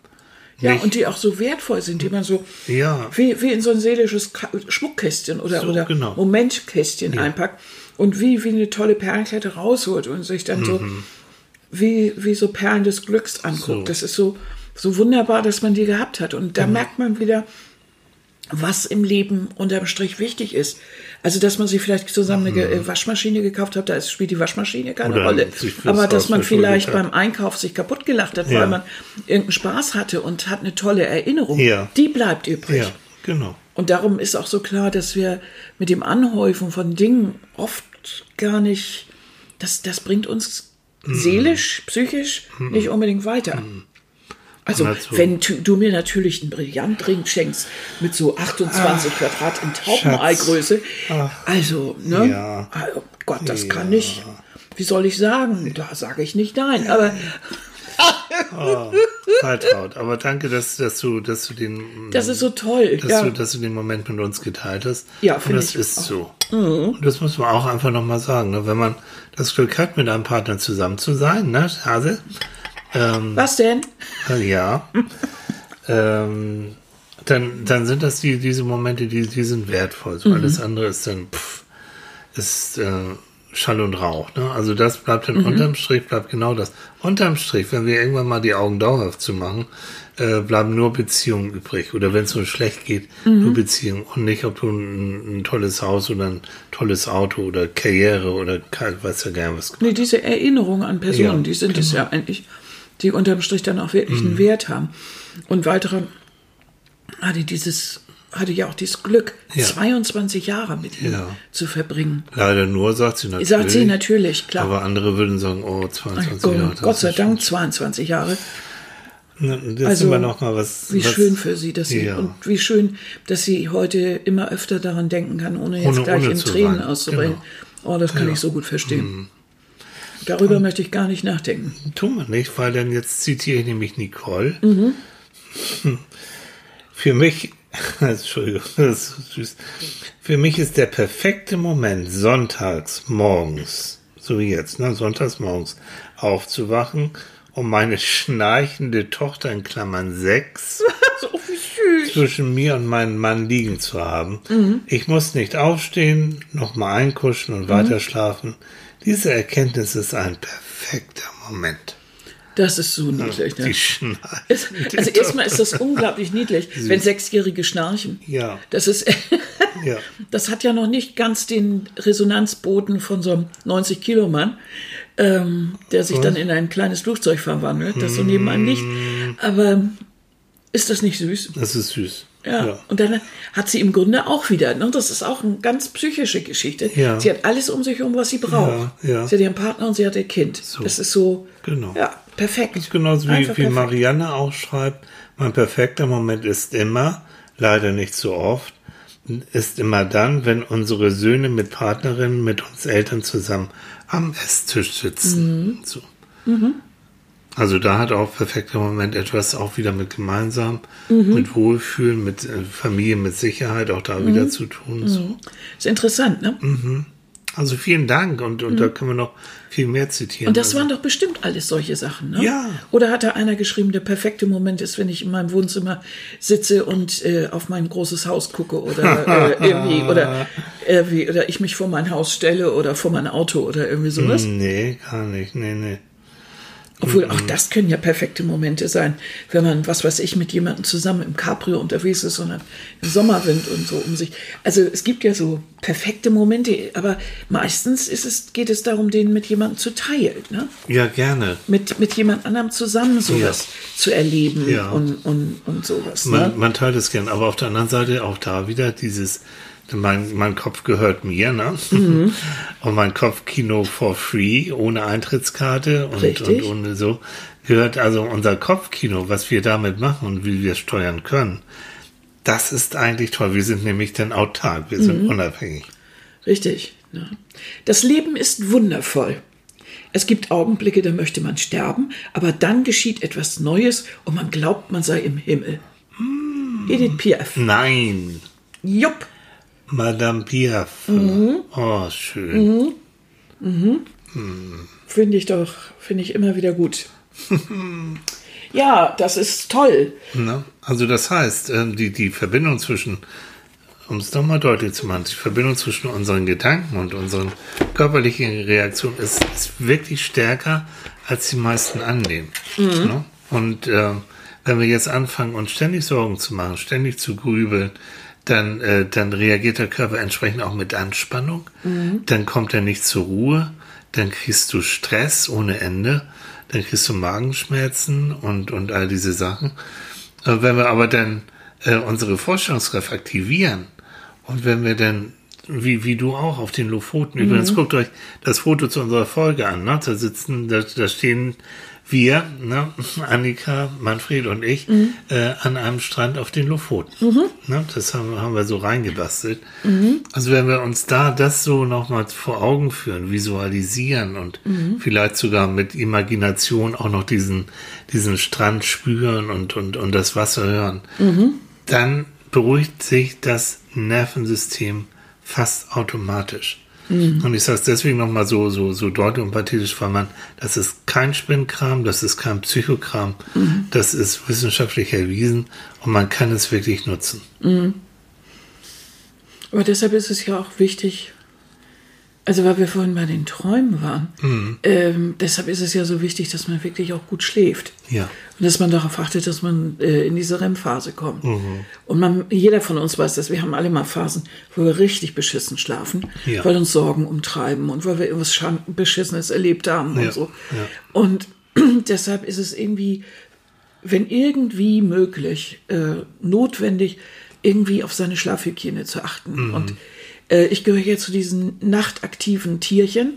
Ja, Nicht- und die auch so wertvoll sind, die man so Ja. wie, wie in so ein seelisches Schmuckkästchen oder, So, oder genau. Momentkästchen einpackt und wie, wie eine tolle Perlenkette rausholt und sich dann so wie, wie so Perlen des Glücks anguckt. Mhm. So. Das ist so, so wunderbar, dass man die gehabt hat. Und da merkt man wieder, was im Leben unterm Strich wichtig ist. Also, dass man sich vielleicht zusammen eine äh, Waschmaschine gekauft hat, da spielt die Waschmaschine keine Mhm. Oder Rolle. Aber dass man vielleicht beim Einkauf sich kaputt gelacht hat, Ja. weil man irgendeinen Spaß hatte und hat eine tolle Erinnerung, Ja. die bleibt übrig. Ja, genau. Und darum ist auch so klar, dass wir mit dem Anhäufen von Dingen oft gar nicht, das, das bringt uns Mhm. seelisch, psychisch nicht unbedingt weiter. Also, wenn du, mir natürlich einen Brillantring schenkst mit so 28 Quadrat in Taubeneigröße, also, ne? Ja. Oh Gott, das kann nicht. Wie soll ich sagen? Da sage ich nicht nein. Aber Waltraud, aber danke, dass, dass du, dass du den, das ist so toll. dass Ja. du, dass du den Moment mit uns geteilt hast. Ja, Und finde das ich ist auch. Mhm. so. Und das muss man auch einfach nochmal sagen, ne? wenn man das Glück hat, mit einem Partner zusammen zu sein, ne, Hase? Ähm, Was denn? Äh, Ja. *laughs* ähm, dann, dann sind das die, diese Momente, die, die sind wertvoll. So Alles andere ist dann, pff, ist äh, Schall und Rauch. Ne? Also das bleibt dann unterm Strich, bleibt genau das. Unterm Strich, wenn wir irgendwann mal die Augen dauerhaft zu machen, äh, bleiben nur Beziehungen übrig. Oder wenn es so schlecht geht, nur Beziehungen. Und nicht, ob du ein, ein tolles Haus oder ein tolles Auto oder Karriere oder weiß ja gar was. Nee, diese Erinnerungen an Personen, Ja, genau. die sind es ja eigentlich, die unterm Strich dann auch wirklich einen Wert haben. Und weitere hatte dieses, hatte ja auch dieses Glück, Ja. 22 Jahre mit ihm Ja. zu verbringen. Leider nur, sagt sie natürlich. Sagt sie natürlich, klar. Aber andere würden sagen, oh, 22 Oh, Jahre. Gott sei Dank 22 Jahre. Das Also, wir noch mal was. Wie was, schön für sie, dass sie Ja. und wie schön, dass sie heute immer öfter daran denken kann, ohne jetzt Ohne- gleich ohne in Tränen auszubrechen. Oh, das kann. Mhm. ich so gut verstehen. Darüber möchte ich gar nicht nachdenken. Tun wir nicht, weil dann jetzt zitiere ich nämlich Nicole. Mhm. Für mich, *laughs* Entschuldigung, das ist süß. Für mich ist der perfekte Moment, sonntags morgens, so wie jetzt, ne, sonntags morgens aufzuwachen, um meine schnarchende Tochter in Klammern sechs *laughs* So wie süß. zwischen mir und meinem Mann liegen zu haben. Ich muss nicht aufstehen, nochmal einkuschen und weiter schlafen. Diese Erkenntnis ist ein perfekter Moment. Das ist so niedlich. Ne? Die Schnarchen. Es- Also erstmal ist das unglaublich niedlich, *laughs* wenn Sechsjährige schnarchen. Ja. Das ist, *laughs* Ja. das hat ja noch nicht ganz den Resonanzboden von so einem 90 Kilo Mann, ähm, der sich dann in ein kleines Flugzeug verwandelt, das so neben einem liegt. Aber ist das nicht süß? Das ist süß. Ja. Und dann hat sie im Grunde auch wieder, ne, das ist auch eine ganz psychische Geschichte. Ja. Sie hat alles um sich herum, was sie braucht. Ja, ja. Sie hat ihren Partner und sie hat ihr Kind. Das ist so, Genau. ja, perfekt. Das ist genauso wie, wie. Marianne auch schreibt, mein perfekter Moment ist immer, leider nicht so oft, ist immer dann, wenn unsere Söhne mit Partnerinnen, mit uns Eltern zusammen am Esstisch sitzen. So. Also da hat auch perfekter Moment etwas auch wieder mit gemeinsam, mit Wohlfühlen, mit äh, Familie, mit Sicherheit auch da wieder zu tun. So. Ist interessant, ne? Also vielen Dank und, und da können wir noch viel mehr zitieren. Und das also, waren doch bestimmt alles solche Sachen, ne? Ja. Oder hat da einer geschrieben, der perfekte Moment ist, wenn ich in meinem Wohnzimmer sitze und äh, auf mein großes Haus gucke oder äh, *laughs* irgendwie oder irgendwie oder ich mich vor mein Haus stelle oder vor mein Auto oder irgendwie sowas. Nee, gar nicht. Nee, nee. Obwohl auch das können ja perfekte Momente sein, wenn man, was weiß ich, mit jemandem zusammen im Cabrio unterwegs ist und dann im Sommerwind und so um sich. Also es gibt ja so perfekte Momente, aber meistens ist es, geht es darum, den mit jemandem zu teilen, ne? Ja, gerne. Mit, mit jemand anderem zusammen sowas zu erleben Ja. und, und, und sowas. Man, Ne? man teilt es gern, aber auf der anderen Seite auch da wieder dieses Mein, mein Kopf gehört mir, ne? Mhm. *laughs* Und mein Kopfkino for free, ohne Eintrittskarte und, und ohne so, gehört also unser Kopfkino, was wir damit machen und wie wir steuern können. Das ist eigentlich toll. Wir sind nämlich dann autark, wir sind mhm. unabhängig. Richtig. Ja. Das Leben ist wundervoll. Es gibt Augenblicke, da möchte man sterben, aber dann geschieht etwas Neues und man glaubt, man sei im Himmel. Mm. Edith Piaf. Nein. Jupp. Madame Piaf. Mhm. Oh, schön. Mhm. Mhm. Hm. Finde ich doch, finde ich immer wieder gut. *laughs* ja, das ist toll. Na, also das heißt, ähm, die, die Verbindung zwischen, um es nochmal deutlich zu machen, die Verbindung zwischen unseren Gedanken und unseren körperlichen Reaktionen ist, ist wirklich stärker, als die meisten annehmen. Mhm. Und äh, wenn wir jetzt anfangen, uns ständig Sorgen zu machen, ständig zu grübeln, dann, äh, dann reagiert der Körper entsprechend auch mit Anspannung. Mhm. Dann kommt er nicht zur Ruhe. Dann kriegst du Stress ohne Ende. Dann kriegst du Magenschmerzen und, und all diese Sachen. Äh, wenn wir aber dann äh, unsere Vorstellungskraft aktivieren und wenn wir dann wie, wie du auch auf den Lofoten. Mhm. Übrigens, guckt euch das Foto zu unserer Folge an. Ne? Da sitzen, da, da stehen wir, ne, *laughs* Annika, Manfred und ich, mhm. äh, an einem Strand auf den Lofoten. Mhm. Ne, das haben, haben, wir so reingebastelt. Mhm. Also wenn wir uns da das so nochmal vor Augen führen, visualisieren und mhm. vielleicht sogar mit Imagination auch noch diesen, diesen Strand spüren und, und, und das Wasser hören, mhm. dann beruhigt sich das Nervensystem fast automatisch. Mhm. Und ich sage es deswegen nochmal so, so, so deutlich und pathetisch, weil man, das ist kein Spinnkram, das ist kein Psychokram, mhm. das ist wissenschaftlich erwiesen und man kann es wirklich nutzen. Mhm. Aber deshalb ist es ja auch wichtig, also weil wir vorhin bei den Träumen waren, mhm. ähm, deshalb ist es ja so wichtig, dass man wirklich auch gut schläft. Ja. Und dass man darauf achtet, dass man äh, in diese REM-Phase kommt. Mhm. Und man, jeder von uns weiß das, wir haben alle mal Phasen, wo wir richtig beschissen schlafen, ja. weil uns Sorgen umtreiben und weil wir irgendwas Beschissenes erlebt haben ja. und so. Ja. Und *clears throat* deshalb ist es irgendwie, wenn irgendwie möglich, äh, notwendig, irgendwie auf seine Schlafhygiene zu achten. Mhm. Und äh, ich gehöre hier zu diesen nachtaktiven Tierchen.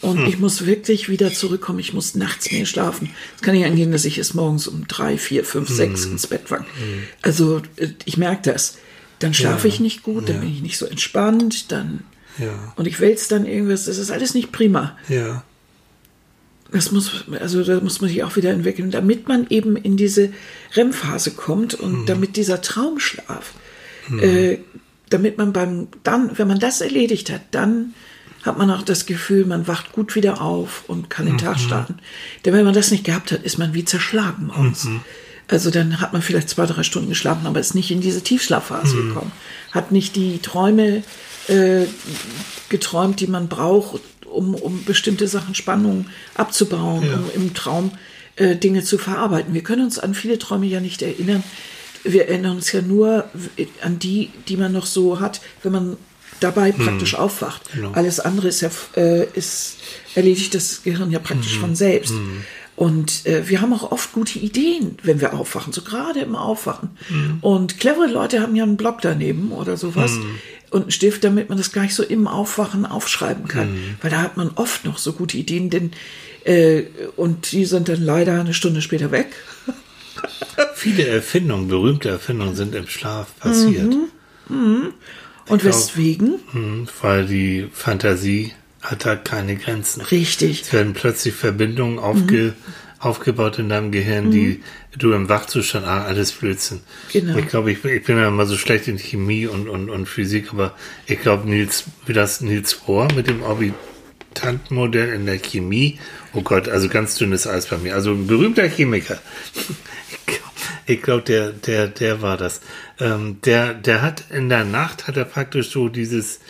Und hm. ich muss wirklich wieder zurückkommen. Ich muss nachts mehr schlafen. Es kann nicht angehen, dass ich es morgens um drei, vier, fünf, hm. sechs ins Bett fange. Hm. Also äh, ich merke das. Dann schlafe ja. ich nicht gut, dann ja. bin ich nicht so entspannt, dann ja. und ich wälze dann irgendwas. Das ist alles nicht prima. Ja. Das muss, also da muss man sich auch wieder entwickeln, damit man eben in diese REM-Phase kommt und mhm. damit dieser Traumschlaf mhm. äh, damit man beim, dann, wenn man das erledigt hat, dann hat man auch das Gefühl, man wacht gut wieder auf und kann den mhm. Tag starten. Denn wenn man das nicht gehabt hat, ist man wie zerschlagen morgens. Mhm. Also dann hat man vielleicht zwei, drei Stunden geschlafen, aber ist nicht in diese Tiefschlafphase mhm. gekommen. Hat nicht die Träume äh, geträumt, die man braucht, um, um bestimmte Sachen, Spannungen abzubauen, ja. um im Traum äh, Dinge zu verarbeiten. Wir können uns an viele Träume ja nicht erinnern, wir erinnern uns ja nur an die, die man noch so hat, wenn man dabei hm. praktisch hm. aufwacht. Genau. Alles andere ist ja äh, ist erledigt das Gehirn ja praktisch hm. von selbst. Hm. Und äh, wir haben auch oft gute Ideen, wenn wir aufwachen, so gerade im Aufwachen. Hm. Und clevere Leute haben ja einen Block daneben oder sowas hm. und einen Stift, damit man das gleich so im Aufwachen aufschreiben kann. Weil da hat man oft noch so gute Ideen, denn äh, und die sind dann leider eine Stunde später weg. *laughs* Viele Erfindungen, berühmte Erfindungen sind im Schlaf passiert. Mhm. Mhm. Und glaub, weswegen? Mhm, weil die Fantasie hat da keine Grenzen. Richtig. Es werden plötzlich Verbindungen aufge, mhm. aufgebaut in deinem Gehirn, die mhm. du im Wachzustand, ah, alles Blödsinn. Genau. Ich glaube, ich, ich, bin ja immer so schlecht in Chemie und, und, und Physik, aber ich glaube, Nils, wie das Nils Bohr mit dem Orbitantenmodell in der Chemie, oh Gott, also ganz dünnes Eis bei mir. Also ein berühmter Chemiker. Ich glaube, der, der, der war das. Ähm, der, der hat in der Nacht hat er praktisch so dieses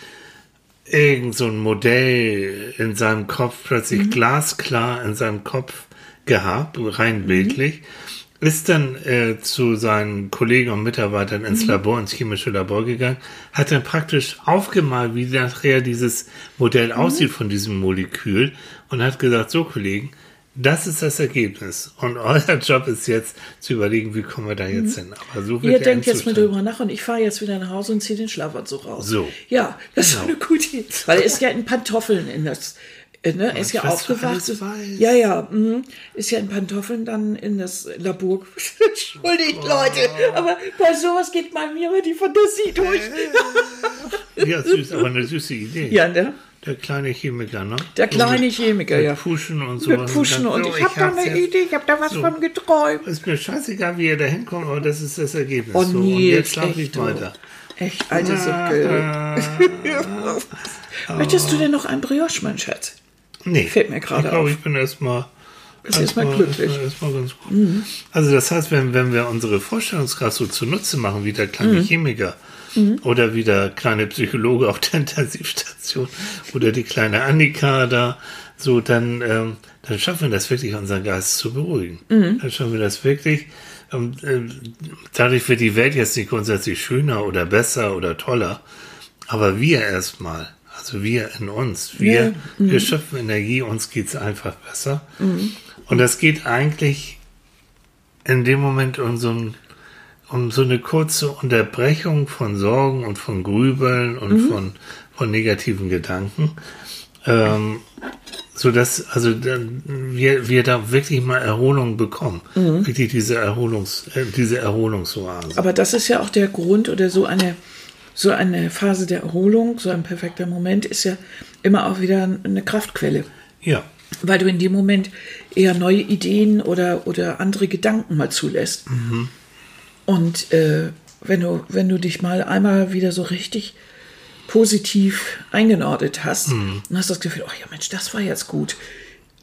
irgend so ein Modell in seinem Kopf plötzlich mhm. glasklar in seinem Kopf gehabt, rein mhm. bildlich. Ist dann äh, zu seinen Kollegen und Mitarbeitern ins mhm. Labor, ins chemische Labor gegangen, hat dann praktisch aufgemalt, wie nachher dieses Modell mhm. aussieht von diesem Molekül und hat gesagt, so Kollegen, Das ist das Ergebnis. Und euer Job ist jetzt zu überlegen, wie kommen wir da jetzt hin. Aber so wird Ihr denkt jetzt mal drüber nach und ich fahre jetzt wieder nach Hause und ziehe den Schlafanzug raus. So. Ja, das ist Genau. eine gute Idee. Weil er ist ja in Pantoffeln in das. äh, Ne, er ist ja aufgewacht. Ja, ja, mhm. ist ja in Pantoffeln dann in das Labor. *laughs* Entschuldigt, Leute, aber bei sowas geht mal mir immer die Fantasie durch. Ja, süß, aber eine süße Idee. Ja, ne? Der kleine Chemiker, ne? Der kleine mit- Chemiker, mit ja. Puschen und so. Mit Puschen und so, ich habe da eine. Idee, ich habe da was So. von geträumt. Ist mir scheißegal, wie ihr da hinkommt, aber das ist das Ergebnis. Oh, so, und jetzt schlafe ich weiter. Echt, alte Sucke. *laughs* Möchtest du denn noch ein Brioche, mein Schatz? Nee. Fällt mir gerade Ich glaube, auf. ich bin erstmal. Bist erstmal glücklich. Erstmal, erstmal ganz gut. Also, das heißt, wenn, wenn wir unsere Vorstellungskraft so zunutze machen, wie der Mhm. kleine Chemiker oder wie der kleine Psychologe auf der *laughs* Intensivstation oder die kleine Annika da, so, dann, ähm, dann schaffen wir das wirklich, unseren Geist zu beruhigen. Mhm. Dann schaffen wir das wirklich. Ähm, äh, dadurch wird die Welt jetzt nicht grundsätzlich schöner oder besser oder toller, aber wir erstmal, also wir in uns, wir, Ja, mhm. wir schöpfen Energie, uns geht's einfach besser. Und das geht eigentlich in dem Moment um so, ein, um so eine kurze Unterbrechung von Sorgen und von Grübeln und Mhm. von, von negativen Gedanken. Ähm, so dass also dann wir, wir da wirklich mal Erholung bekommen. Mhm. Wirklich diese Erholungs, äh, diese Erholungsoase. Aber das ist ja auch der Grund oder so eine, so eine Phase der Erholung, so ein perfekter Moment ist ja immer auch wieder eine Kraftquelle. Ja. Weil du in dem Moment eher neue Ideen oder, oder andere Gedanken mal zulässt. Und äh, wenn, du, wenn du dich mal einmal wieder so richtig positiv eingenordet hast und hast das Gefühl, oh ja Mensch, das war jetzt gut.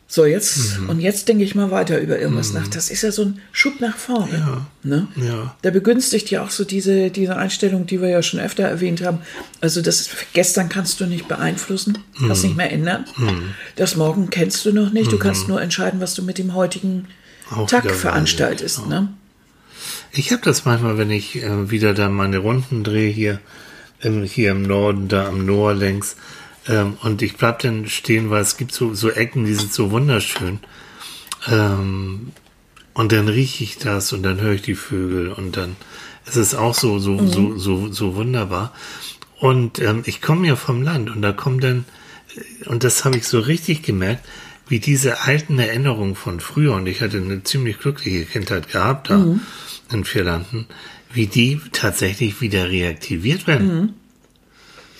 So, jetzt, und jetzt denke ich mal weiter über irgendwas nach. Das ist ja so ein Schub nach vorne. Ne? Ja. Da begünstigt ja auch so diese, diese Einstellung, die wir ja schon öfter erwähnt haben. Also das gestern kannst du nicht beeinflussen, kannst nicht mehr ändern. Das morgen kennst du noch nicht. Du kannst nur entscheiden, was du mit dem heutigen Auch Tag veranstaltest. Ne? Ich habe das manchmal, wenn ich äh, wieder dann meine Runden drehe hier, im, hier im Norden, da am Noor längs, ähm, und ich bleib dann stehen, weil es gibt so, so Ecken, die sind so wunderschön. Ähm, und dann rieche ich das und dann höre ich die Vögel und dann ist es auch so, so, so, so, so wunderbar. Und ähm, ich komme ja vom Land und da kommen dann, äh, und das habe ich so richtig gemerkt, wie diese alten Erinnerungen von früher, und ich hatte eine ziemlich glückliche Kindheit gehabt da in Vierlanden, wie die tatsächlich wieder reaktiviert werden.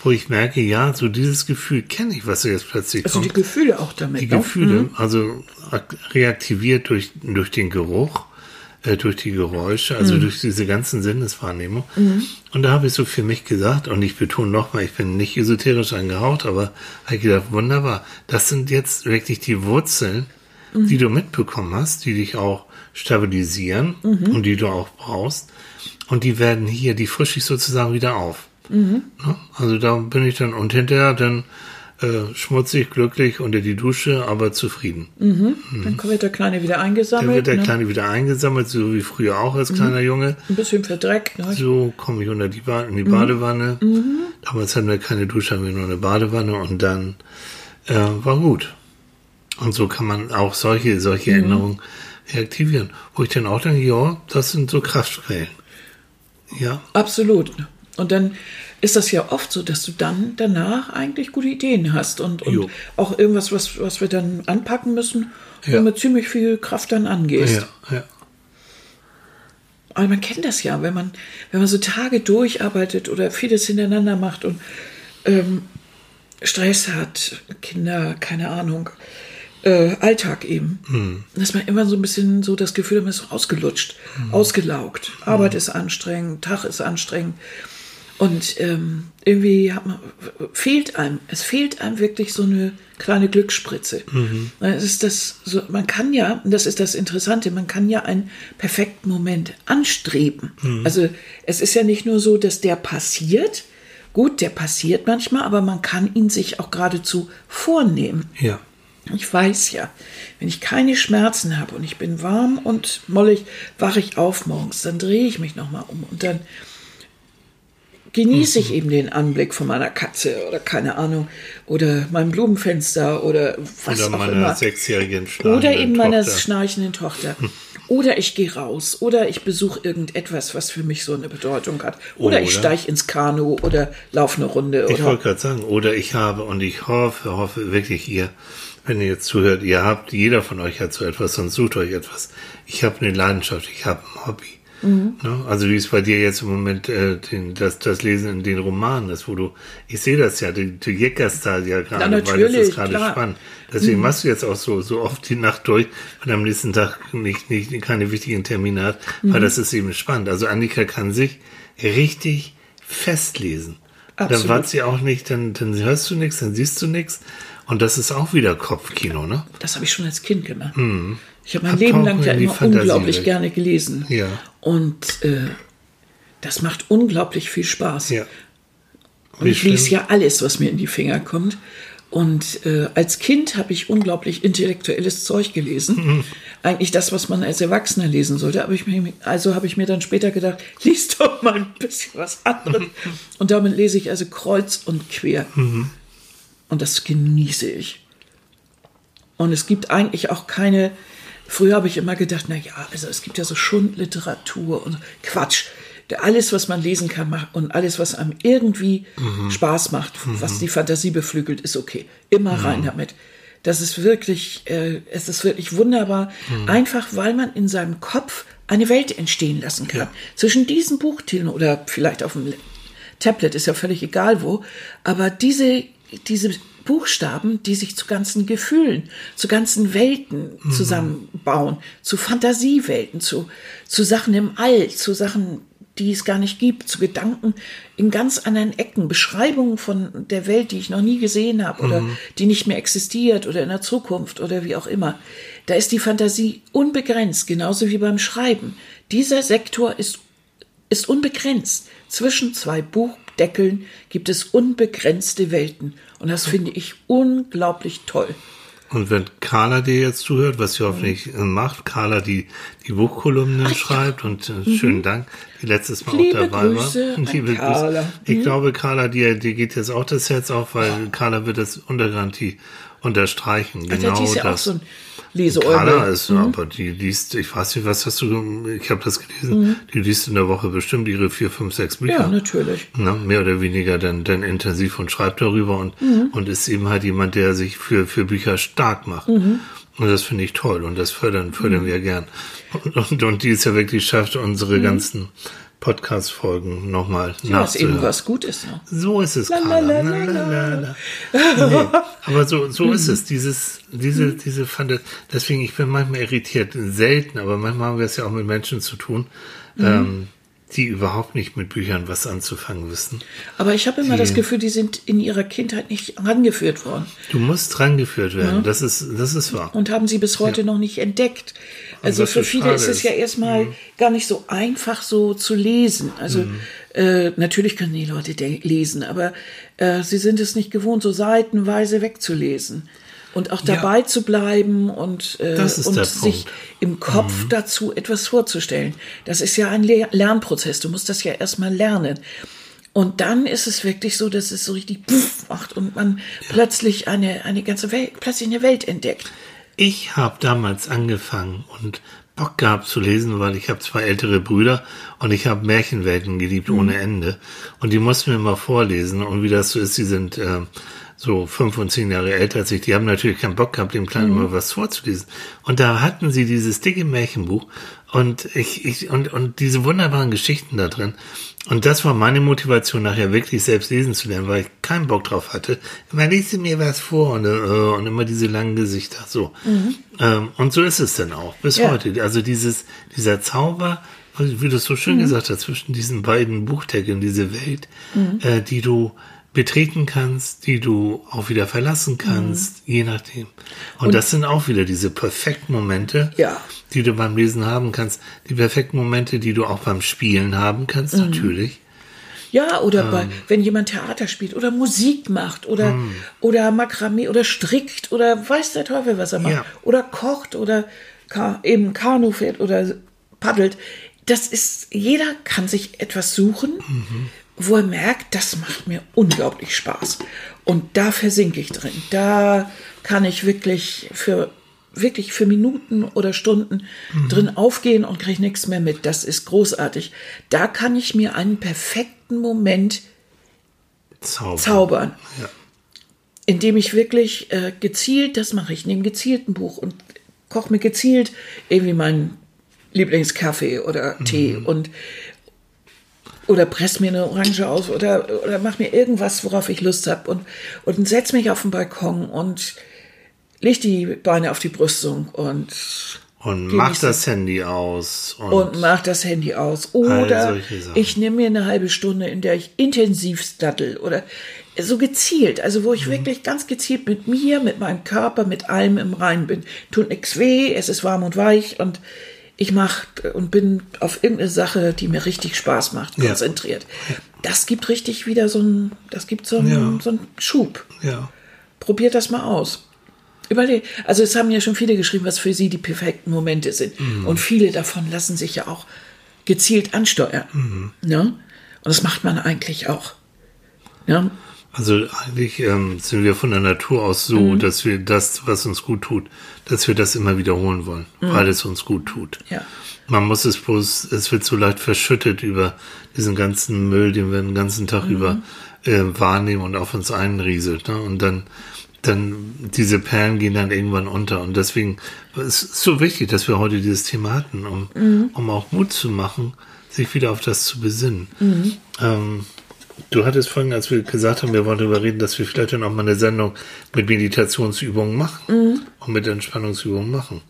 Wo ich merke, ja, so dieses Gefühl kenne ich, was jetzt plötzlich Also die kommt. Gefühle auch damit. Die ne? Gefühle, also ak- reaktiviert durch, durch den Geruch, äh, durch die Geräusche, also durch diese ganzen Sinneswahrnehmungen. Und da habe ich so für mich gesagt, und ich betone nochmal, ich bin nicht esoterisch angehaucht, aber habe ich gedacht, wunderbar, das sind jetzt wirklich die Wurzeln, die du mitbekommen hast, die dich auch stabilisieren und die du auch brauchst. Und die werden hier, die frische ich sozusagen wieder auf. Ne? Also da bin ich dann, und hinterher dann äh, schmutzig, glücklich unter die Dusche, aber zufrieden. Dann wird der Kleine wieder Dann eingesammelt. wird der ne? Kleine wieder eingesammelt, so wie früher auch als kleiner Junge. Ein bisschen verdreckt. Ne? So komme ich unter die, ba in die Badewanne. Damals hatten wir keine Dusche, haben wir nur eine Badewanne und dann äh, war gut. Und so kann man auch solche, solche Erinnerungen reaktivieren. Wo ich dann auch denke, ja, das sind so Kraftquellen. Ja, Absolut. Und dann ist das ja oft so, dass du dann danach eigentlich gute Ideen hast und, und auch irgendwas, was, was wir dann anpacken müssen, Ja. und mit ziemlich viel Kraft dann angehst. ja, ja. Aber man kennt das ja, wenn man, wenn man so Tage durcharbeitet oder vieles hintereinander macht und ähm, Stress hat, Kinder, keine Ahnung, äh, Alltag eben. Hm. Dass man immer so ein bisschen so das Gefühl hat, man ist ausgelutscht, Hm. ausgelaugt. Arbeit ist anstrengend, Tag ist anstrengend. Und ähm, irgendwie man, fehlt einem, es fehlt einem wirklich so eine kleine Glücksspritze. Es ist das so, man kann ja, und das ist das Interessante, man kann ja einen perfekten Moment anstreben. Also es ist ja nicht nur so, dass der passiert. Gut, der passiert manchmal, aber man kann ihn sich auch geradezu vornehmen. ja. Ich weiß ja, wenn ich keine Schmerzen habe und ich bin warm und mollig, wache ich auf morgens, dann drehe ich mich nochmal um und dann genieße ich eben den Anblick von meiner Katze oder keine Ahnung oder meinem Blumenfenster oder was Oder auch meiner immer. sechsjährigen Oder eben meiner Tochter. schnarchenden Tochter. Oder ich gehe raus. Oder ich besuche irgendetwas, was für mich so eine Bedeutung hat. Oder, ich Oder- steige ins Kanu oder laufe eine Runde. Ich wollte gerade sagen, oder ich habe und ich hoffe, hoffe wirklich ihr, wenn ihr jetzt zuhört, ihr habt, jeder von euch hat so etwas, sonst sucht euch etwas. Ich habe eine Leidenschaft, ich habe ein Hobby. Mhm. Ne? Also wie es bei dir jetzt im Moment äh, den, das, das Lesen in den Romanen ist, wo du, ich sehe das ja, du, du jeckerst da ja gerade, weil das ist gerade. Mhm. spannend. Deswegen machst du jetzt auch so, so oft die Nacht durch, er am nächsten Tag nicht, nicht, keine wichtigen Termine hat, Mhm. weil das ist eben spannend. Also Annika kann sich richtig festlesen. Dann Absolut. wartet sie auch nicht, dann, dann hörst du nichts, dann siehst du nichts. Und das ist auch wieder Kopfkino, ne? das habe ich schon als Kind gemacht. Ich habe mein Leben lang ja immer unglaublich weg. gerne gelesen. Ja. Und äh, das macht unglaublich viel Spaß. Ja. Und ich lese ja alles, was mir in die Finger kommt. Und äh, als Kind habe ich unglaublich intellektuelles Zeug gelesen. Mhm. Eigentlich das, was man als Erwachsener lesen sollte. Aber ich mir, also habe ich mir dann später gedacht, lies doch mal ein bisschen was anderes. und damit lese ich also kreuz und quer. Mhm. Und das genieße ich. Und es gibt eigentlich auch keine. Früher habe ich immer gedacht, na ja, also es gibt ja so Schundliteratur und Quatsch. Alles, was man lesen kann und alles, was einem irgendwie Spaß macht, was die Fantasie beflügelt, ist okay. Immer rein damit. Das ist wirklich, äh, es ist wirklich wunderbar, einfach weil man in seinem Kopf eine Welt entstehen lassen kann. Zwischen diesen Buchtiteln oder vielleicht auf dem Tablet, ist ja völlig egal wo, aber diese, diese Buchstaben, die sich zu ganzen Gefühlen, zu ganzen Welten zusammenbauen, zu Fantasiewelten, zu, zu Sachen im All, zu Sachen, die es gar nicht gibt, zu Gedanken in ganz anderen Ecken, Beschreibungen von der Welt, die ich noch nie gesehen habe oder die nicht mehr existiert oder in der Zukunft oder wie auch immer. Da ist die Fantasie unbegrenzt, genauso wie beim Schreiben. Dieser Sektor ist ist unbegrenzt. Zwischen zwei Buchdeckeln gibt es unbegrenzte Welten. Und das finde ich unglaublich toll. Und wenn Carla dir jetzt zuhört, was sie hoffentlich äh, macht, Carla die, die Buchkolumnen schreibt und äh, schönen Dank, die letztes Mal *laughs* Mhm. Liebe auch dabei Grüße war. an Liebe Carla. Mhm. Ich glaube, Carla, dir, dir geht jetzt auch das Herz auf, weil Carla wird das unter Garantie unterstreichen. Also Genau die ist ja auch das. so ein Carla Leseeule. ist, aber die liest, ich weiß nicht, was hast du, ich habe das gelesen, die liest in der Woche bestimmt ihre vier, fünf, sechs Bücher. Mhm. Ja, natürlich. Ne, mehr oder weniger dann, dann intensiv und schreibt darüber und, Mhm. und ist eben halt jemand, der sich für, für Bücher stark macht. Mhm. Und das finde ich toll und das fördern, fördern wir gern. Und, und, und die es ja wirklich schafft, unsere ganzen Podcast-Folgen nochmal. Ja, was eben nachzuhören. was Gutes noch. So ist es, La, Carla. Nee, aber so, so Mhm. ist es. Dieses, diese, diese Fanta Deswegen, ich bin manchmal irritiert. Selten, aber manchmal haben wir es ja auch mit Menschen zu tun, Mhm. ähm, die überhaupt nicht mit Büchern was anzufangen wissen. Aber ich habe immer Die- das Gefühl, die sind in ihrer Kindheit nicht rangeführt worden Du musst drangeführt werden. Das ist, das ist wahr. und haben sie bis heute noch nicht entdeckt. Also für viele ist es ja erstmal gar nicht so einfach so zu lesen. Also äh, natürlich können die Leute lesen, aber äh, sie sind es nicht gewohnt, so seitenweise wegzulesen. Und auch dabei zu bleiben und, äh, und sich im Kopf dazu etwas vorzustellen. Das ist ja ein Le Lernprozess. Du musst das ja erstmal lernen. Und dann ist es wirklich so, dass es so richtig puff macht und man plötzlich eine, eine ganze Welt, plötzlich eine Welt entdeckt. Ich habe damals angefangen und Bock gehabt zu lesen, weil ich habe zwei ältere Brüder und ich habe Märchenwelten geliebt ohne Ende. Und die mussten mir mal vorlesen. Und wie das so ist, die sind äh, so fünf und zehn Jahre älter als ich. Die haben natürlich keinen Bock gehabt, dem Kleinen mal was vorzulesen. Und da hatten sie dieses dicke Märchenbuch und ich, ich und, und diese wunderbaren Geschichten da drin. Und das war meine Motivation, nachher wirklich selbst lesen zu lernen, weil ich keinen Bock drauf hatte. Immer liest sie mir was vor und, äh, und immer diese langen Gesichter. So. Ähm, und so ist es dann auch bis Ja. heute. Also dieses, dieser Zauber, wie du es so schön gesagt hast, zwischen diesen beiden Buchdeckeln, diese Welt, äh, die du betreten kannst, die du auch wieder verlassen kannst, je nachdem. Und, das sind auch wieder diese perfekten Momente, Ja. die du beim Lesen haben kannst, die perfekten Momente, die du auch beim Spielen haben kannst, Mhm. natürlich. Ja, oder Ähm. bei, wenn jemand Theater spielt oder Musik macht oder, Hm. oder Makramee oder strickt oder weiß der Teufel, was er macht. Ja. Oder kocht oder Ka eben Kanu fährt oder paddelt. Das ist, jeder kann sich etwas suchen, wo er merkt, das macht mir unglaublich Spaß. Und da versinke ich drin. Da kann ich wirklich für wirklich für Minuten oder Stunden mhm. drin aufgehen und kriege nichts mehr mit. Das ist großartig. Da kann ich mir einen perfekten Moment zaubern. zaubern ja. Indem ich wirklich äh, gezielt, das mache ich, nehme gezielt ein Buch und koche mir gezielt irgendwie meinen Lieblingskaffee oder Tee mhm. und oder press mir eine Orange aus oder, oder mach mir irgendwas, worauf ich Lust habe und, und setz mich auf den Balkon und leg die Beine auf die Brüstung und und mach das Handy aus. Und, und mach das Handy aus. Oder ich nehme mir eine halbe Stunde, in der ich intensiv dattel oder so gezielt, also wo ich mhm. wirklich ganz gezielt mit mir, mit meinem Körper, mit allem im Rein bin. Tut nichts weh, es ist warm und weich und ich mache und bin auf irgendeine Sache, die mir richtig Spaß macht, konzentriert. Ja. Das gibt richtig wieder so ein, das gibt so einen, ja. so einen Schub. Ja. Probiert das mal aus. Überleg, also es haben ja schon viele geschrieben, was für sie die perfekten Momente sind. Mhm. Und viele davon lassen sich ja auch gezielt ansteuern. Mhm. Ne? Und das macht man eigentlich auch. Ne? Also eigentlich ähm, sind wir von der Natur aus so, mhm. dass wir das, was uns gut tut, dass wir das immer wiederholen wollen, mhm. weil es uns gut tut. Ja. Man muss es bloß, es wird so leicht verschüttet über diesen ganzen Müll, den wir den ganzen Tag mhm. über äh, wahrnehmen und auf uns einrieselt. Ne? Und dann, dann, diese Perlen gehen dann irgendwann unter. Und deswegen ist es so wichtig, dass wir heute dieses Thema hatten, um, mhm. um auch Mut zu machen, sich wieder auf das zu besinnen. Mhm. Ähm, Du hattest vorhin, als wir gesagt haben, wir wollen darüber reden, dass wir vielleicht dann auch mal eine Sendung mit Meditationsübungen machen mhm. und mit Entspannungsübungen machen.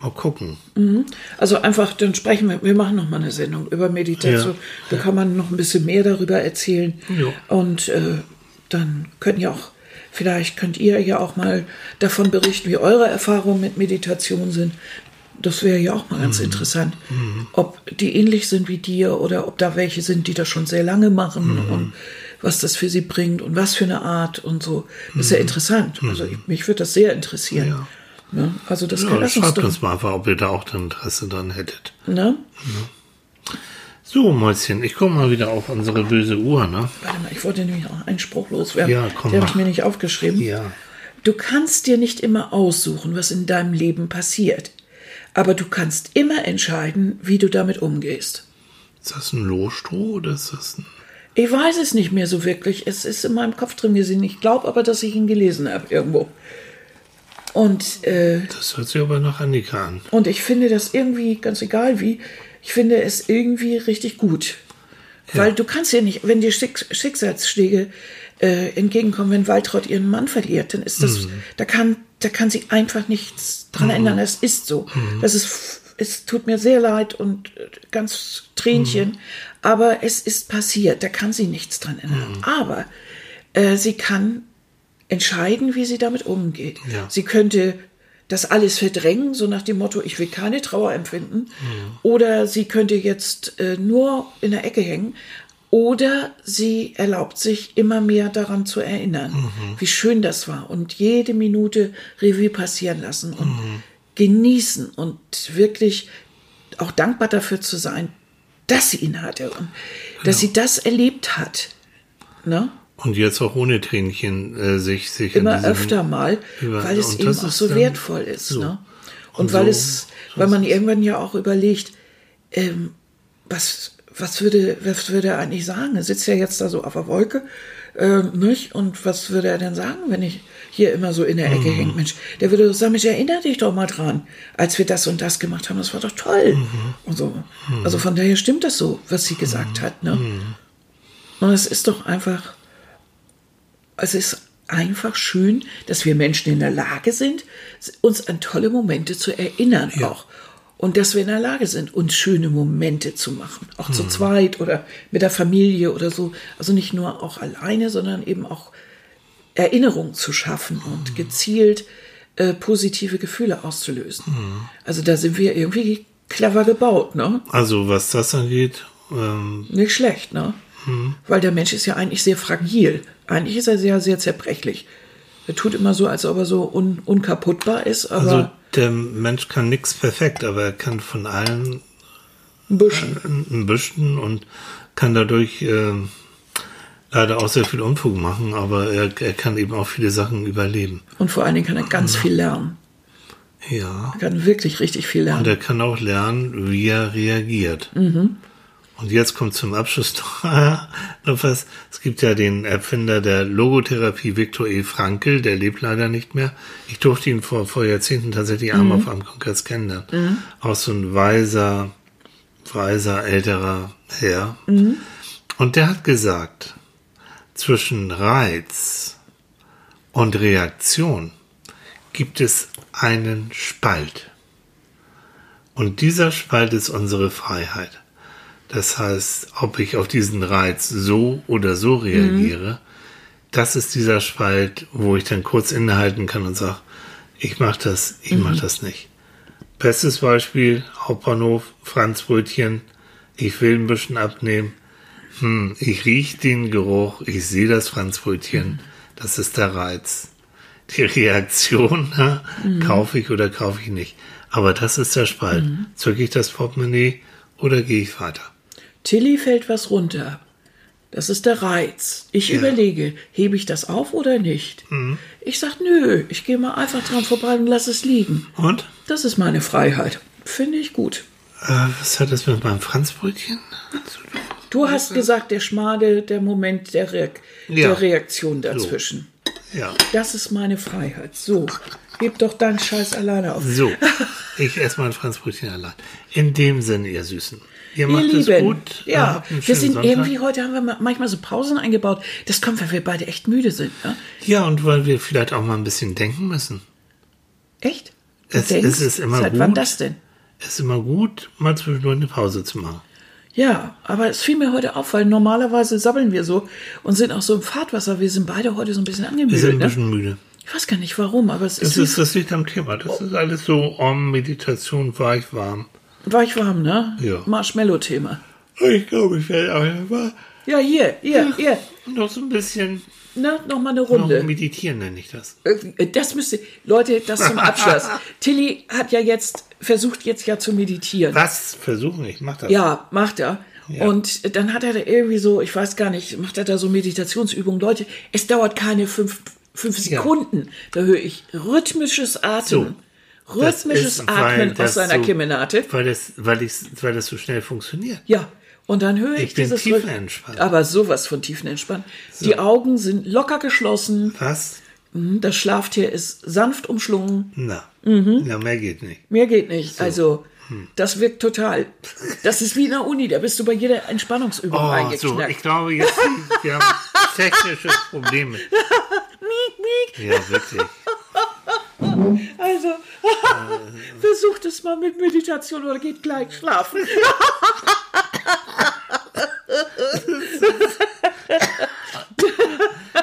Mal gucken. Mhm. Also einfach, dann sprechen wir, wir machen noch mal eine Sendung über Meditation. Ja. Da kann man noch ein bisschen mehr darüber erzählen. Ja. Und äh, dann könnt ihr auch, vielleicht könnt ihr ja auch mal davon berichten, wie eure Erfahrungen mit Meditation sind. Das wäre ja auch mal ganz mhm. interessant, mhm. ob die ähnlich sind wie dir oder ob da welche sind, die das schon sehr lange machen mhm. und was das für sie bringt und was für eine Art und so. Das ist ja mhm. interessant. Also ich, mich würde das sehr interessieren. Ja. Ne? Also das ja, kann das uns, uns mal einfach, ob ihr da auch Interesse dran hättet. Ne? Ja. So, Mäuschen, ich komme mal wieder auf unsere böse Uhr, ne? Warte mal, ich wollte nämlich auch einen Spruch loswerden. Ja, komm Den habe ich mir nicht aufgeschrieben. Ja. Du kannst dir nicht immer aussuchen, was in deinem Leben passiert aber du kannst immer entscheiden, wie du damit umgehst. Ist das ein Lohstroh oder ist das ein. Ich weiß es nicht mehr so wirklich. Es ist in meinem Kopf drin gesehen. Ich glaube aber, dass ich ihn gelesen habe irgendwo. Und äh, das hört sich aber nach Annika an. Und ich finde das irgendwie, ganz egal wie, ich finde es irgendwie richtig gut. Ja. Weil du kannst ja nicht, wenn dir Schicksalsschläge äh, entgegenkommen, wenn Waltraud ihren Mann verliert, dann ist das, mhm. da kann, da kann sie einfach nichts dran mhm. ändern. Es ist so. Mhm. Das ist, es tut mir sehr leid und ganz Tränchen, mhm. aber es ist passiert. Da kann sie nichts dran ändern. Mhm. Aber äh, sie kann entscheiden, wie sie damit umgeht. Ja. Sie könnte das alles verdrängen, so nach dem Motto, ich will keine Trauer empfinden. Mhm. Oder sie könnte jetzt äh, nur in der Ecke hängen. Oder sie erlaubt sich immer mehr daran zu erinnern, mhm. wie schön das war und jede Minute Revue passieren lassen und mhm. genießen und wirklich auch dankbar dafür zu sein, dass sie ihn hatte und dass ja. sie das erlebt hat. Ne? Und jetzt auch ohne Tränchen äh, sich, sich immer öfter mal, weil es eben auch so wertvoll ist. So. Ne? Und, und weil so, es, weil man irgendwann ja auch überlegt, ähm, was was würde, was würde er eigentlich sagen? Er sitzt ja jetzt da so auf der Wolke, äh, nicht? Und was würde er denn sagen, wenn ich hier immer so in der Ecke mhm. hängt? Mensch, der würde sagen, Mensch, erinnere dich doch mal dran, als wir das und das gemacht haben, das war doch toll. Mhm. Und so. Mhm. Also von daher stimmt das so, was sie gesagt hat, ne? Mhm. Und es ist doch einfach, es ist einfach schön, dass wir Menschen in der Lage sind, uns an tolle Momente zu erinnern ja. auch und dass wir in der Lage sind, uns schöne Momente zu machen, auch hm. zu zweit oder mit der Familie oder so. Also nicht nur auch alleine, sondern eben auch Erinnerungen zu schaffen und hm. gezielt äh, positive Gefühle auszulösen. Hm. Also da sind wir irgendwie clever gebaut, ne? Also was das angeht, ähm nicht schlecht, ne? Hm. Weil der Mensch ist ja eigentlich sehr fragil. Eigentlich ist er sehr, sehr zerbrechlich. Er tut immer so, als ob er so un unkaputtbar ist, aber. Also der Mensch kann nichts perfekt, aber er kann von allen ein bisschen, ein bisschen und kann dadurch äh, leider auch sehr viel Unfug machen, aber er, er kann eben auch viele Sachen überleben. Und vor allen Dingen kann er ganz viel lernen. Ja. Er kann wirklich richtig viel Und lernen. er kann auch lernen, wie er reagiert. Und jetzt kommt zum Abschluss *laughs* noch, was. Es gibt ja den Erfinder der Logotherapie, Viktor E. Frankl, der lebt leider nicht mehr. Ich durfte ihn vor, vor Jahrzehnten tatsächlich einmal auf einem Kongress kennenlernen. Auch so ein weiser, weiser, älterer Herr. Und der hat gesagt, zwischen Reiz und Reaktion gibt es einen Spalt. Und dieser Spalt ist unsere Freiheit. Das heißt, ob ich auf diesen Reiz so oder so reagiere, das ist dieser Spalt, wo ich dann kurz innehalten kann und sage, ich mache das, ich mache das nicht. Bestes Beispiel, Hauptbahnhof, Franzbrötchen, ich will ein bisschen abnehmen. Hm, ich rieche den Geruch, ich sehe das Franzbrötchen, das ist der Reiz. Die Reaktion, *laughs* na, kaufe ich oder kaufe ich nicht. Aber das ist der Spalt. Zücke ich das Portemonnaie oder gehe ich weiter? Tilly fällt was runter. Das ist der Reiz. Ich überlege, hebe ich das auf oder nicht? Ich sag, nö, ich gehe mal einfach dran vorbei und lass es liegen. Und? Das ist meine Freiheit. Finde ich gut. Äh, was hat das mit meinem Franzbrötchen zu tun? Du hast gesagt, der Schmade, der Moment der, Reak Ja. der Reaktion dazwischen. Ja. Das ist meine Freiheit. So, heb doch deinen Scheiß alleine auf. So, *laughs* ich esse mein Franzbrötchen allein. In dem Sinne, ihr Süßen. Ihr Ihr macht es Lieben, gut. ja, wir sind Sonntag. irgendwie heute haben wir ma- manchmal so Pausen eingebaut. Das kommt, weil wir beide echt müde sind. Ne? Ja, und weil wir vielleicht auch mal ein bisschen denken müssen. Echt? Es- es ist immer seit wann gut. das denn? Es ist immer gut, mal zwischendurch eine Pause zu machen. Ja, aber es fiel mir heute auf, weil normalerweise sabbeln wir so und sind auch so im Fahrtwasser. Wir sind beide heute so ein bisschen Wir sind angemüdet. ein Ne? bisschen müde. Ich weiß gar nicht warum, aber es Das ist, ist, das liegt am Thema. Das ist alles so Om, Meditation, weich, warm. Weich warm, ne? Ja. Marshmallow-Thema. Ich glaube, ich werde aber Ja, hier, hier, hier. noch so ein bisschen Ne, noch mal eine noch Runde. meditieren, nenne ich das. Äh, Das müsste, Leute, das zum Abschluss. *laughs* Tilly hat ja jetzt, versucht jetzt ja zu meditieren. Was versuchen? Ich mach das. Ja, macht er. Ja. Und dann hat er da irgendwie so, ich weiß gar nicht, macht er da so Meditationsübungen. Leute, es dauert keine fünf, fünf Ja. Sekunden. Da höre ich rhythmisches Atmen. Das Rhythmisches ist, Atmen aus seiner so, Kemenate. Weil das, weil, ich, weil das so schnell funktioniert. Ja. Und dann höre ich, Ich bin dieses tiefenentspannt. Aber sowas von tiefenentspannt. Die Augen sind locker geschlossen. Was? Mhm, Das Schlaftier ist sanft umschlungen. Na, Mhm. ja, mehr geht nicht. Mehr geht nicht. Also, Hm. das wirkt total. Das ist wie in der Uni, da bist du bei jeder Entspannungsübung Oh, so, ich glaube, jetzt wir haben *laughs* technische Probleme. *laughs* Ja, wirklich. Also, *laughs* versucht es mal mit Meditation oder geht gleich schlafen.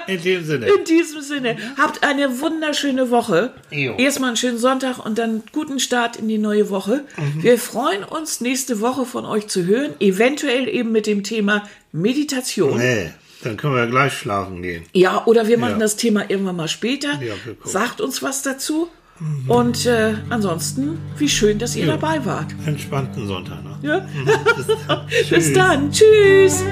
In dem Sinne. In diesem Sinne, habt eine wunderschöne Woche. Jo. Erstmal einen schönen Sonntag und dann guten Start in die neue Woche. Mhm. Wir freuen uns, nächste Woche von euch zu hören. Eventuell eben mit dem Thema Meditation. Nee, dann können wir gleich schlafen gehen. Ja, oder wir machen Ja. das Thema irgendwann mal später. Ja. Sagt uns was dazu. Und äh, ansonsten, wie schön, dass ihr Ja. dabei wart. Entspannten Sonntag noch. Ja? *laughs* Bis dann. *laughs* Bis dann. Tschüss.